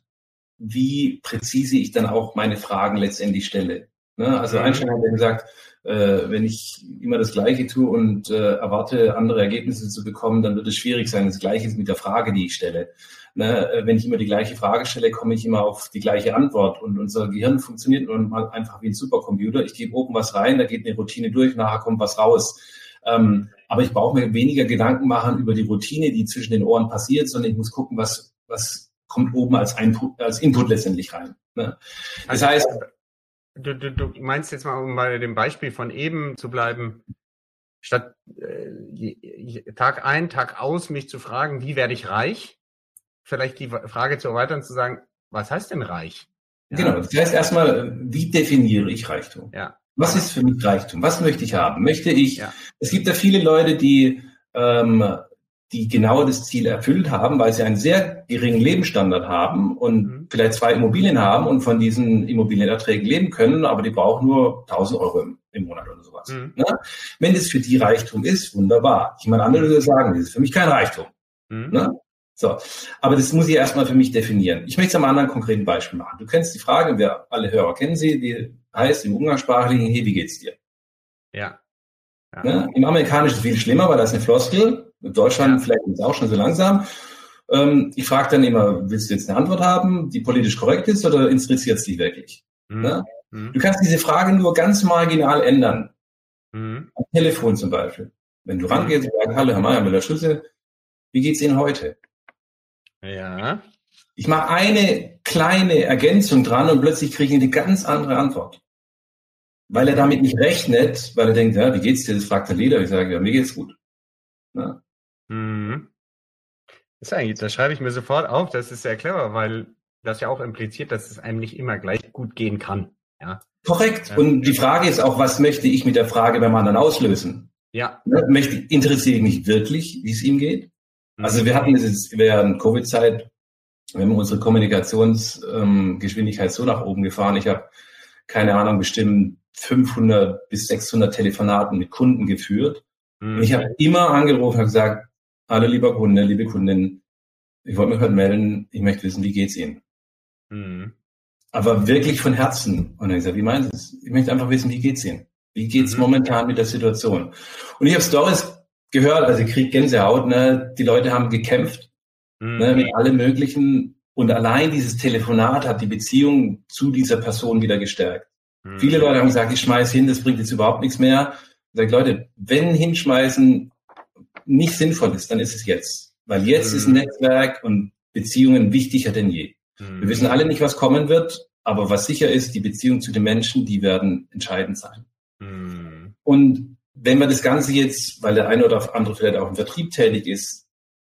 wie präzise ich dann auch meine Fragen letztendlich stelle. Ne? Also mhm. Einstein hat ja gesagt, äh, wenn ich immer das Gleiche tue und äh, erwarte, andere Ergebnisse zu bekommen, dann wird es schwierig sein. Das Gleiche ist mit der Frage, die ich stelle. Ne? Wenn ich immer die gleiche Frage stelle, komme ich immer auf die gleiche Antwort. Und unser Gehirn funktioniert nun mal einfach wie ein Supercomputer. Ich gebe oben was rein, da geht eine Routine durch, nachher kommt was raus. Ähm, aber ich brauche mir weniger Gedanken machen über die Routine, die zwischen den Ohren passiert, sondern ich muss gucken, was, was kommt oben als, Input, als Input letztendlich rein. Ne? Das heißt,
du, du, du meinst jetzt mal, um bei dem Beispiel von eben zu bleiben, statt äh, Tag ein, Tag aus mich zu fragen, wie werde ich reich, vielleicht die Frage zu erweitern, zu sagen, was heißt denn reich?
Ja. Genau, das heißt erstmal, wie definiere ich Reichtum? Ja. Was ist für mich Reichtum? Was möchte ich haben? Möchte ich, ja. es gibt ja viele Leute, die, ähm, die genau das Ziel erfüllt haben, weil sie einen sehr geringen Lebensstandard haben und mhm. vielleicht zwei Immobilien haben und von diesen Immobilienerträgen leben können, aber die brauchen nur 1000 Euro im, im Monat oder sowas. Mhm. Ne? Wenn das für die Reichtum ist, wunderbar. Ich meine, andere würde sagen, das ist für mich kein Reichtum. Mhm. Ne? So, aber das muss ich erstmal für mich definieren. Ich möchte es am anderen konkreten Beispiel machen. Du kennst die Frage, wir alle Hörer kennen sie, die heißt im Umgangssprachlichen, hey, wie geht's dir? Ja. ja. Ne? Im Amerikanischen ist es viel schlimmer, weil das ist eine Floskel. In Deutschland ja. vielleicht ist es auch schon so langsam. Ähm, ich frage dann immer, willst du jetzt eine Antwort haben, die politisch korrekt ist oder interessiert es dich wirklich? Mhm. Ne? Mhm. Du kannst diese Frage nur ganz marginal ändern. Mhm. Am Telefon zum Beispiel. Wenn du rangehst und sagst, hallo Herr Mayer Müller-Schüsse, wie geht's Ihnen heute? Ja. Ich mache eine kleine Ergänzung dran und plötzlich kriege ich eine ganz andere Antwort. Weil er damit nicht rechnet, weil er denkt, ja, wie geht's dir? Das fragt der Leder. Ich sage, ja, mir geht's gut. Ja.
Mhm. Das, ist eigentlich, das schreibe ich mir sofort auf. Das ist sehr clever, weil das ja auch impliziert, dass es einem nicht immer gleich gut gehen kann. Ja.
Korrekt. Und die Frage ist auch, was möchte ich mit der Frage beim anderen auslösen? Ja. Ne, möchte, interessiere ich mich wirklich, wie es ihm geht? Also wir hatten jetzt während Covid-Zeit, wir haben unsere Kommunikationsgeschwindigkeit ähm, so nach oben gefahren. Ich habe, keine Ahnung, bestimmt 500 bis 600 Telefonaten mit Kunden geführt. Mhm. Und ich habe immer angerufen und gesagt, hallo lieber Kunde, liebe Kundin, ich wollte mich heute melden, ich möchte wissen, wie geht's Ihnen? Mhm. Aber wirklich von Herzen. Und dann gesagt, wie meinen Sie es? Ich möchte einfach wissen, wie geht's Ihnen? Wie geht's mhm. momentan mit der Situation? Und ich habe Stories gehört, also ich krieg Gänsehaut, ne? Die Leute haben gekämpft mhm. ne, mit allem möglichen und allein dieses Telefonat hat die Beziehung zu dieser Person wieder gestärkt. Mhm. Viele Leute haben gesagt, ich schmeiß hin, das bringt jetzt überhaupt nichts mehr. Ich sage, Leute, wenn hinschmeißen nicht sinnvoll ist, dann ist es jetzt. Weil jetzt mhm. ist Netzwerk und Beziehungen wichtiger denn je. Wir wissen alle nicht, was kommen wird, aber was sicher ist, die Beziehung zu den Menschen, die werden entscheidend sein. Mhm. Und wenn man das Ganze jetzt, weil der eine oder andere vielleicht auch im Vertrieb tätig ist,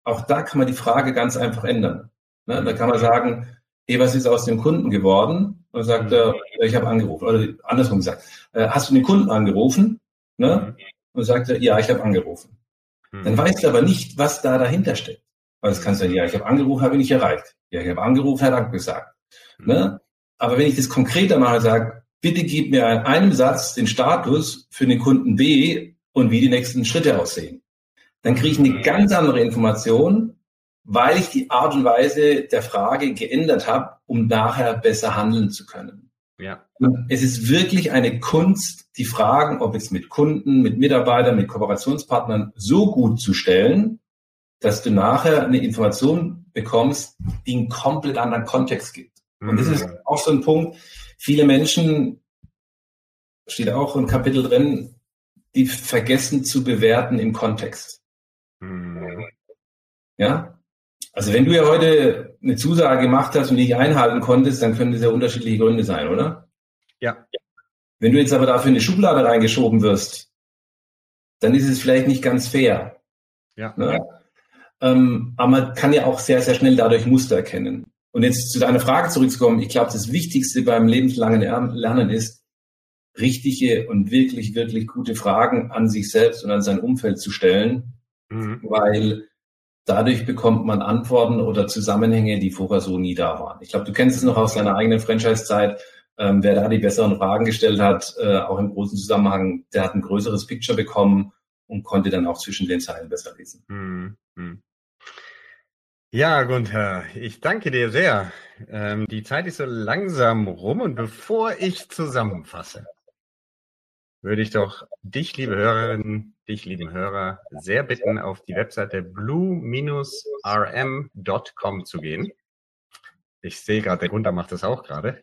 auch da kann man die Frage ganz einfach ändern. Ne? Da kann man sagen, hey, was ist aus dem Kunden geworden? Und sagt er, ich habe angerufen. Oder andersrum gesagt, äh, hast du den Kunden angerufen? Ne? Und sagt er, ja, ich habe angerufen. Dann weißt du aber nicht, was da dahinter steckt. Weil es kannst du ja, ich habe angerufen, habe ich nicht erreicht. Ja, ich habe angerufen, hat abgesagt. Ne? Aber wenn ich das konkreter mache, sage, bitte gib mir in einem Satz den Status für den Kunden B und wie die nächsten Schritte aussehen. Dann kriege ich eine ganz andere Information, weil ich die Art und Weise der Frage geändert habe, um nachher besser handeln zu können. Ja. Es ist wirklich eine Kunst, die Fragen, ob jetzt mit Kunden, mit Mitarbeitern, mit Kooperationspartnern so gut zu stellen, dass du nachher eine Information bekommst, die einen komplett anderen Kontext gibt. Und das ist mhm. auch so ein Punkt, viele Menschen, steht auch im Kapitel drin, die vergessen zu bewerten im Kontext. Mhm. Ja? Also wenn du ja heute eine Zusage gemacht hast und die nicht einhalten konntest, dann können das ja unterschiedliche Gründe sein, oder? Ja. Wenn du jetzt aber dafür in eine Schublade reingeschoben wirst, dann ist es vielleicht nicht ganz fair. Ja. Ne? Ähm, aber man kann ja auch sehr, sehr schnell dadurch Muster erkennen. Und jetzt zu deiner Frage zurückzukommen, ich glaube, das Wichtigste beim lebenslangen Lernen ist, richtige und wirklich, wirklich gute Fragen an sich selbst und an sein Umfeld zu stellen, mhm. weil dadurch bekommt man Antworten oder Zusammenhänge, die vorher so nie da waren. Ich glaube, du kennst es noch aus deiner eigenen Franchise-Zeit. Ähm, wer da die besseren Fragen gestellt hat, äh, auch im großen Zusammenhang, der hat ein größeres Picture bekommen und konnte dann auch zwischen den Zeilen besser lesen. Mhm.
Ja, Gunther, ich danke dir sehr. Ähm, die Zeit ist so langsam rum und bevor ich zusammenfasse, würde ich doch dich, liebe Hörerinnen, dich, lieben Hörer, sehr bitten, auf die Webseite blue-rm.com zu gehen. Ich sehe gerade, der Gunther macht das auch gerade.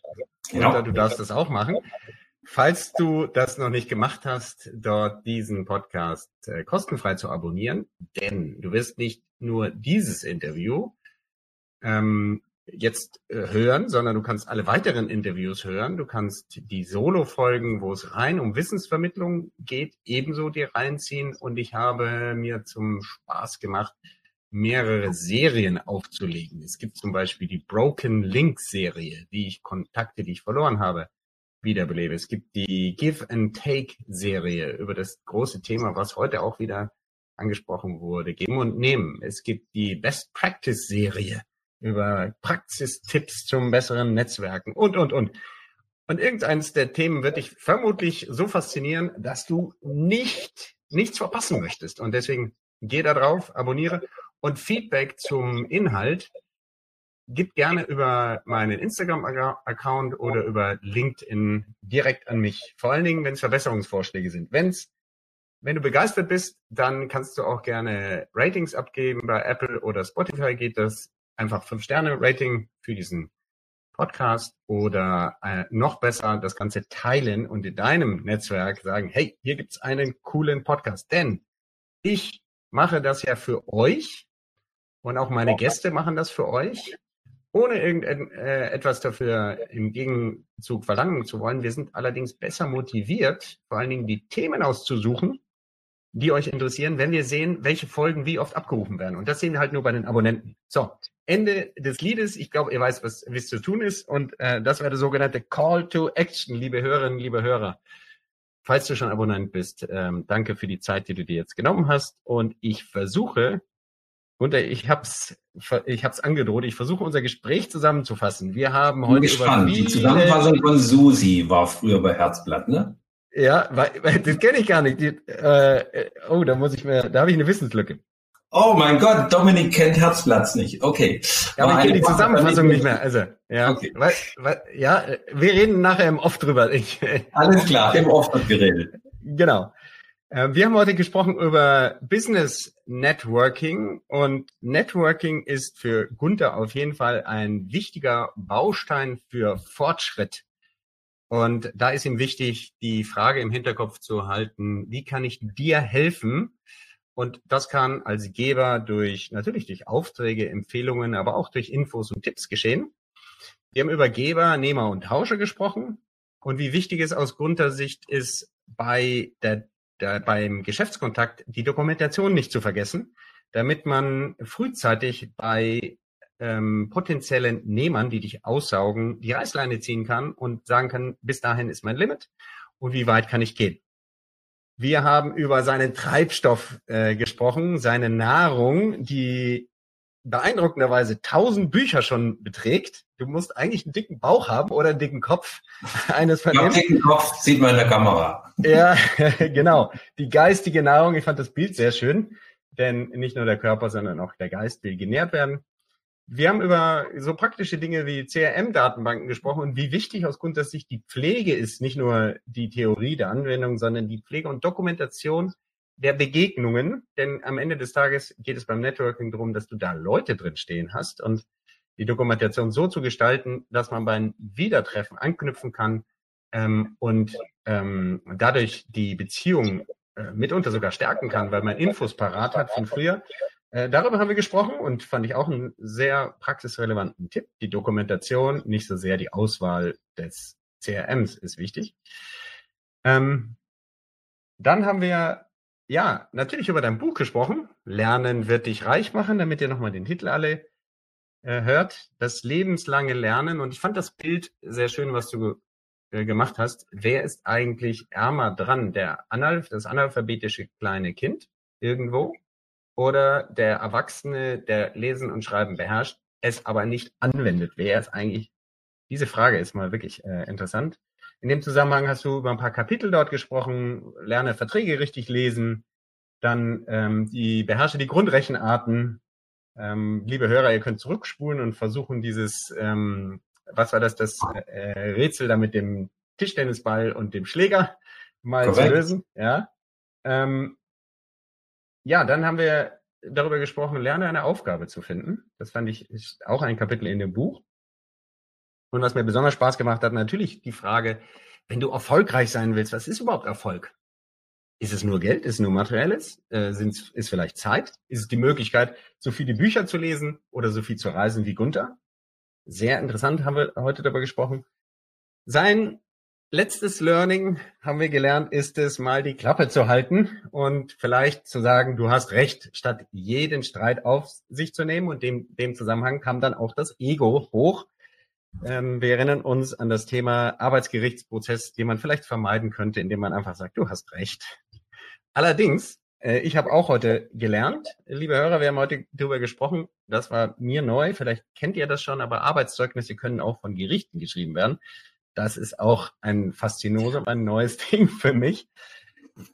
Genau. Gunther, du darfst das auch machen. Falls du das noch nicht gemacht hast, dort diesen Podcast äh, kostenfrei zu abonnieren, denn du wirst nicht nur dieses Interview ähm, jetzt äh, hören, sondern du kannst alle weiteren Interviews hören. Du kannst die Solo-Folgen, wo es rein um Wissensvermittlung geht, ebenso dir reinziehen. Und ich habe mir zum Spaß gemacht, mehrere Serien aufzulegen. Es gibt zum Beispiel die Broken Link Serie, die ich Kontakte, die ich verloren habe, wiederbelebe. Es gibt die Give and Take Serie über das große Thema, was heute auch wieder angesprochen wurde, geben und nehmen. Es gibt die Best Practice Serie über Praxistipps zum besseren Netzwerken und, und, und. Und irgendeines der Themen wird dich vermutlich so faszinieren, dass du nicht, nichts verpassen möchtest. Und deswegen geh da drauf, abonniere und Feedback zum Inhalt gib gerne über meinen Instagram-Account oder über LinkedIn direkt an mich. Vor allen Dingen, wenn es Verbesserungsvorschläge sind. Wenn's, wenn du begeistert bist, dann kannst du auch gerne Ratings abgeben. Bei Apple oder Spotify geht das einfach fünf Sterne Rating für diesen Podcast oder äh, noch besser das Ganze teilen und in deinem Netzwerk sagen, hey, hier gibt's einen coolen Podcast. Denn ich mache das ja für euch und auch meine Gäste machen das für euch ohne irgendetwas äh, dafür im Gegenzug verlangen zu wollen. Wir sind allerdings besser motiviert, vor allen Dingen die Themen auszusuchen, die euch interessieren, wenn wir sehen, welche Folgen wie oft abgerufen werden. Und das sehen wir halt nur bei den Abonnenten. So, Ende des Liedes. Ich glaube, ihr weißt, was, was zu tun ist. Und äh, das wäre der sogenannte Call to Action, liebe Hörerinnen, liebe Hörer. Falls du schon Abonnent bist, ähm, danke für die Zeit, die du dir jetzt genommen hast. Und ich versuche, und ich hab's, ich hab's angedroht. Ich versuche unser Gespräch zusammenzufassen. Wir haben heute
gespannt. über viele... Die Zusammenfassung von Susi war früher bei Herzblatt, ne?
Ja, weil, weil das kenne ich gar nicht. Die, äh, oh, da muss ich mir, da habe ich eine Wissenslücke.
Oh mein Gott, Dominik kennt Herzplatz nicht. Okay.
Ja, aber ich kenne die Zusammenfassung nicht mehr. Also, ja, okay. weil, weil, ja, wir reden nachher im Off drüber. Ich,
Alles klar, im Off wird geredet.
Genau. Äh, wir haben heute gesprochen über Business Networking und Networking ist für Gunther auf jeden Fall ein wichtiger Baustein für Fortschritt. Und da ist ihm wichtig, die Frage im Hinterkopf zu halten, wie kann ich dir helfen? Und das kann als Geber durch, natürlich durch Aufträge, Empfehlungen, aber auch durch Infos und Tipps geschehen. Wir haben über Geber, Nehmer und Tauscher gesprochen. Und wie wichtig es aus Gunther Sicht ist, bei der da beim Geschäftskontakt die Dokumentation nicht zu vergessen, damit man frühzeitig bei ähm, potenziellen Nehmern, die dich aussaugen, die Reißleine ziehen kann und sagen kann, bis dahin ist mein Limit und wie weit kann ich gehen. Wir haben über seinen Treibstoff äh, gesprochen, seine Nahrung, die beeindruckenderweise tausend Bücher schon beträgt. Du musst eigentlich einen dicken Bauch haben oder einen dicken Kopf.
Eines denen. dicken Kopf sieht man in der Kamera.
Ja, genau. Die geistige Nahrung, ich fand das Bild sehr schön, denn nicht nur der Körper, sondern auch der Geist will genährt werden. Wir haben über so praktische Dinge wie CRM-Datenbanken gesprochen und wie wichtig aus Grund, dass sich die Pflege ist, nicht nur die Theorie der Anwendung, sondern die Pflege und Dokumentation der Begegnungen, denn am Ende des Tages geht es beim Networking darum, dass du da Leute drin stehen hast und die Dokumentation so zu gestalten, dass man beim Wiedertreffen anknüpfen kann ähm, und ähm, dadurch die Beziehung äh, mitunter sogar stärken kann, weil man Infos parat hat von früher. Äh, darüber haben wir gesprochen und fand ich auch einen sehr praxisrelevanten Tipp. Die Dokumentation, nicht so sehr die Auswahl des CRMs ist wichtig. Ähm, dann haben wir ja, natürlich über dein Buch gesprochen. Lernen wird dich reich machen, damit ihr nochmal den Titel alle äh, hört. Das lebenslange Lernen. Und ich fand das Bild sehr schön, was du äh, gemacht hast. Wer ist eigentlich ärmer dran? Der Analph das analphabetische kleine Kind irgendwo oder der Erwachsene, der Lesen und Schreiben beherrscht, es aber nicht anwendet? Wer ist eigentlich? Diese Frage ist mal wirklich äh, interessant. In dem Zusammenhang hast du über ein paar Kapitel dort gesprochen, lerne Verträge richtig lesen, dann ähm, die beherrsche die Grundrechenarten. Ähm, liebe Hörer, ihr könnt zurückspulen und versuchen dieses, ähm, was war das, das äh, Rätsel da mit dem Tischtennisball und dem Schläger mal Correct. zu lösen. Ja. Ähm, ja, dann haben wir darüber gesprochen, lerne eine Aufgabe zu finden. Das fand ich ist auch ein Kapitel in dem Buch. Und was mir besonders Spaß gemacht hat, natürlich die Frage, wenn du erfolgreich sein willst, was ist überhaupt Erfolg? Ist es nur Geld? Ist es nur Materielles? Äh, sind, ist vielleicht Zeit? Ist es die Möglichkeit, so viele Bücher zu lesen oder so viel zu reisen wie Gunther? Sehr interessant, haben wir heute darüber gesprochen. Sein letztes Learning, haben wir gelernt, ist es mal die Klappe zu halten und vielleicht zu sagen, du hast recht, statt jeden Streit auf sich zu nehmen. Und dem, dem Zusammenhang kam dann auch das Ego hoch ähm, wir erinnern uns an das Thema Arbeitsgerichtsprozess, den man vielleicht vermeiden könnte, indem man einfach sagt, du hast recht. Allerdings, äh, ich habe auch heute gelernt, liebe Hörer, wir haben heute darüber gesprochen, das war mir neu, vielleicht kennt ihr das schon, aber Arbeitszeugnisse können auch von Gerichten geschrieben werden. Das ist auch ein Faszinosum, ein neues Ding für mich.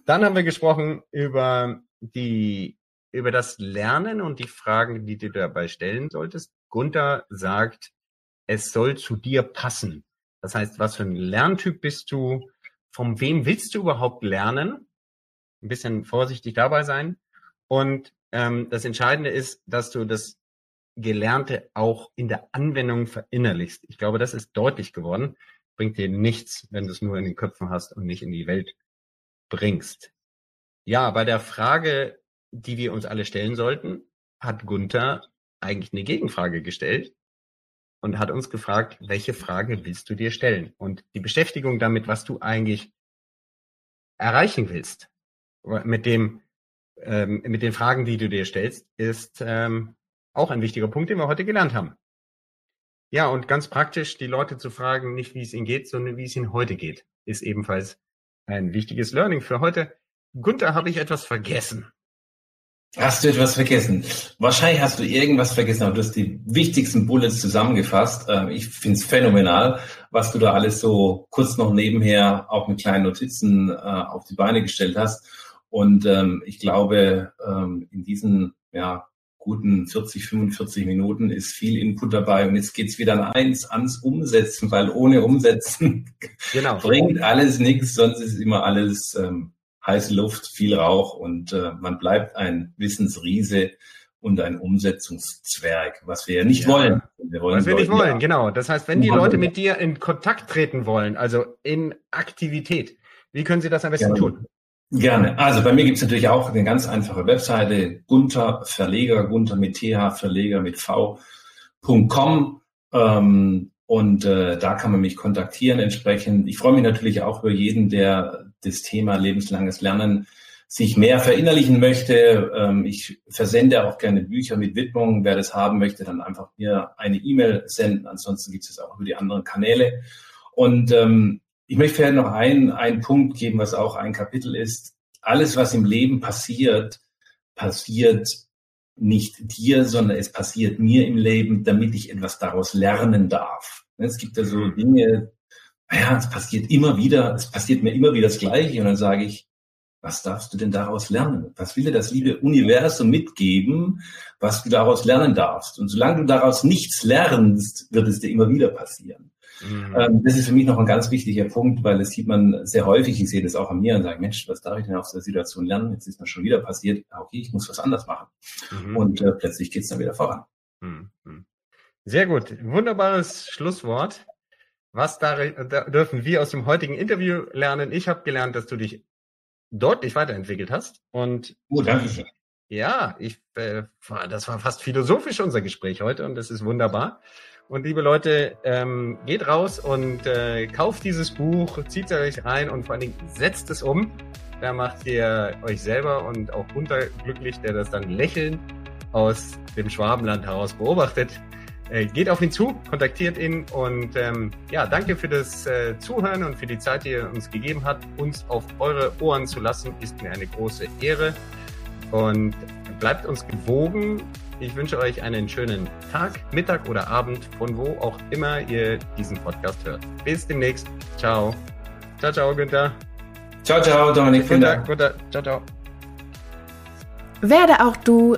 Dann haben wir gesprochen über die über das Lernen und die Fragen, die du dabei stellen solltest. Gunther sagt, es soll zu dir passen. Das heißt, was für ein Lerntyp bist du? Von wem willst du überhaupt lernen? Ein bisschen vorsichtig dabei sein. Und ähm, das Entscheidende ist, dass du das Gelernte auch in der Anwendung verinnerlichst. Ich glaube, das ist deutlich geworden. Bringt dir nichts, wenn du es nur in den Köpfen hast und nicht in die Welt bringst. Ja, bei der Frage, die wir uns alle stellen sollten, hat Gunther eigentlich eine Gegenfrage gestellt und hat uns gefragt, welche Frage willst du dir stellen? Und die Beschäftigung damit, was du eigentlich erreichen willst, mit dem, ähm, mit den Fragen, die du dir stellst, ist ähm, auch ein wichtiger Punkt, den wir heute gelernt haben. Ja, und ganz praktisch die Leute zu fragen, nicht wie es ihnen geht, sondern wie es ihnen heute geht, ist ebenfalls ein wichtiges Learning für heute. Gunther, habe ich etwas vergessen?
Hast du etwas vergessen? Wahrscheinlich hast du irgendwas vergessen, aber du hast die wichtigsten Bullets zusammengefasst. Ähm, ich finde es phänomenal, was du da alles so kurz noch nebenher auch mit kleinen Notizen äh, auf die Beine gestellt hast. Und ähm, ich glaube, ähm, in diesen ja, guten 40, 45 Minuten ist viel Input dabei. Und jetzt geht's wieder an eins, ans Umsetzen, weil ohne Umsetzen genau. bringt alles nichts, sonst ist immer alles heiße Luft, viel Rauch und äh, man bleibt ein Wissensriese und ein Umsetzungszwerg, was wir ja nicht ja. wollen.
Wir wollen was wir nicht wollen, genau. Das heißt, wenn die Leute mit dir in Kontakt treten wollen, also in Aktivität, wie können sie das am besten
Gerne.
tun?
Gerne. Also bei mir gibt es natürlich auch eine ganz einfache Webseite, Gunther Verleger, Gunther mit TH, Verleger mit V.com. Ähm, und äh, da kann man mich kontaktieren entsprechend. Ich freue mich natürlich auch über jeden, der das Thema lebenslanges Lernen sich mehr verinnerlichen möchte. Ähm, ich versende auch gerne Bücher mit Widmung. Wer das haben möchte, dann einfach mir eine E-Mail senden. Ansonsten gibt es auch über die anderen Kanäle. Und ähm, ich möchte vielleicht noch einen, einen Punkt geben, was auch ein Kapitel ist. Alles, was im Leben passiert, passiert nicht dir, sondern es passiert mir im Leben, damit ich etwas daraus lernen darf. Es gibt ja so Dinge, ja, es passiert immer wieder, es passiert mir immer wieder das Gleiche und dann sage ich, was darfst du denn daraus lernen? Was will dir das liebe Universum mitgeben, was du daraus lernen darfst? Und solange du daraus nichts lernst, wird es dir immer wieder passieren. Mhm. Ähm, das ist für mich noch ein ganz wichtiger Punkt, weil das sieht man sehr häufig. Ich sehe das auch an mir und sage, Mensch, was darf ich denn aus der Situation lernen? Jetzt ist mir schon wieder passiert. Ah, okay, ich muss was anders machen. Mhm. Und äh, plötzlich geht es dann wieder voran. Mhm.
Sehr gut. Wunderbares Schlusswort. Was da, da dürfen wir aus dem heutigen Interview lernen? Ich habe gelernt, dass du dich deutlich weiterentwickelt hast. Und
oh, danke schön.
Ja, ich, äh, das war fast philosophisch unser Gespräch heute und das ist wunderbar. Und liebe Leute, ähm, geht raus und äh, kauft dieses Buch, zieht es euch rein und vor allen Dingen setzt es um. Da macht ihr euch selber und auch unterglücklich, der das dann lächelnd aus dem Schwabenland heraus beobachtet. Äh, geht auf ihn zu, kontaktiert ihn und ähm, ja, danke für das äh, Zuhören und für die Zeit, die ihr uns gegeben habt. Uns auf eure Ohren zu lassen, ist mir eine große Ehre. Und bleibt uns gewogen. Ich wünsche euch einen schönen Tag, Mittag oder Abend, von wo auch immer ihr diesen Podcast hört. Bis demnächst. Ciao. Ciao, ciao, Günther.
Ciao, ciao, Dominik.
Vielen Dank. Günther. Ciao, ciao.
Werde auch du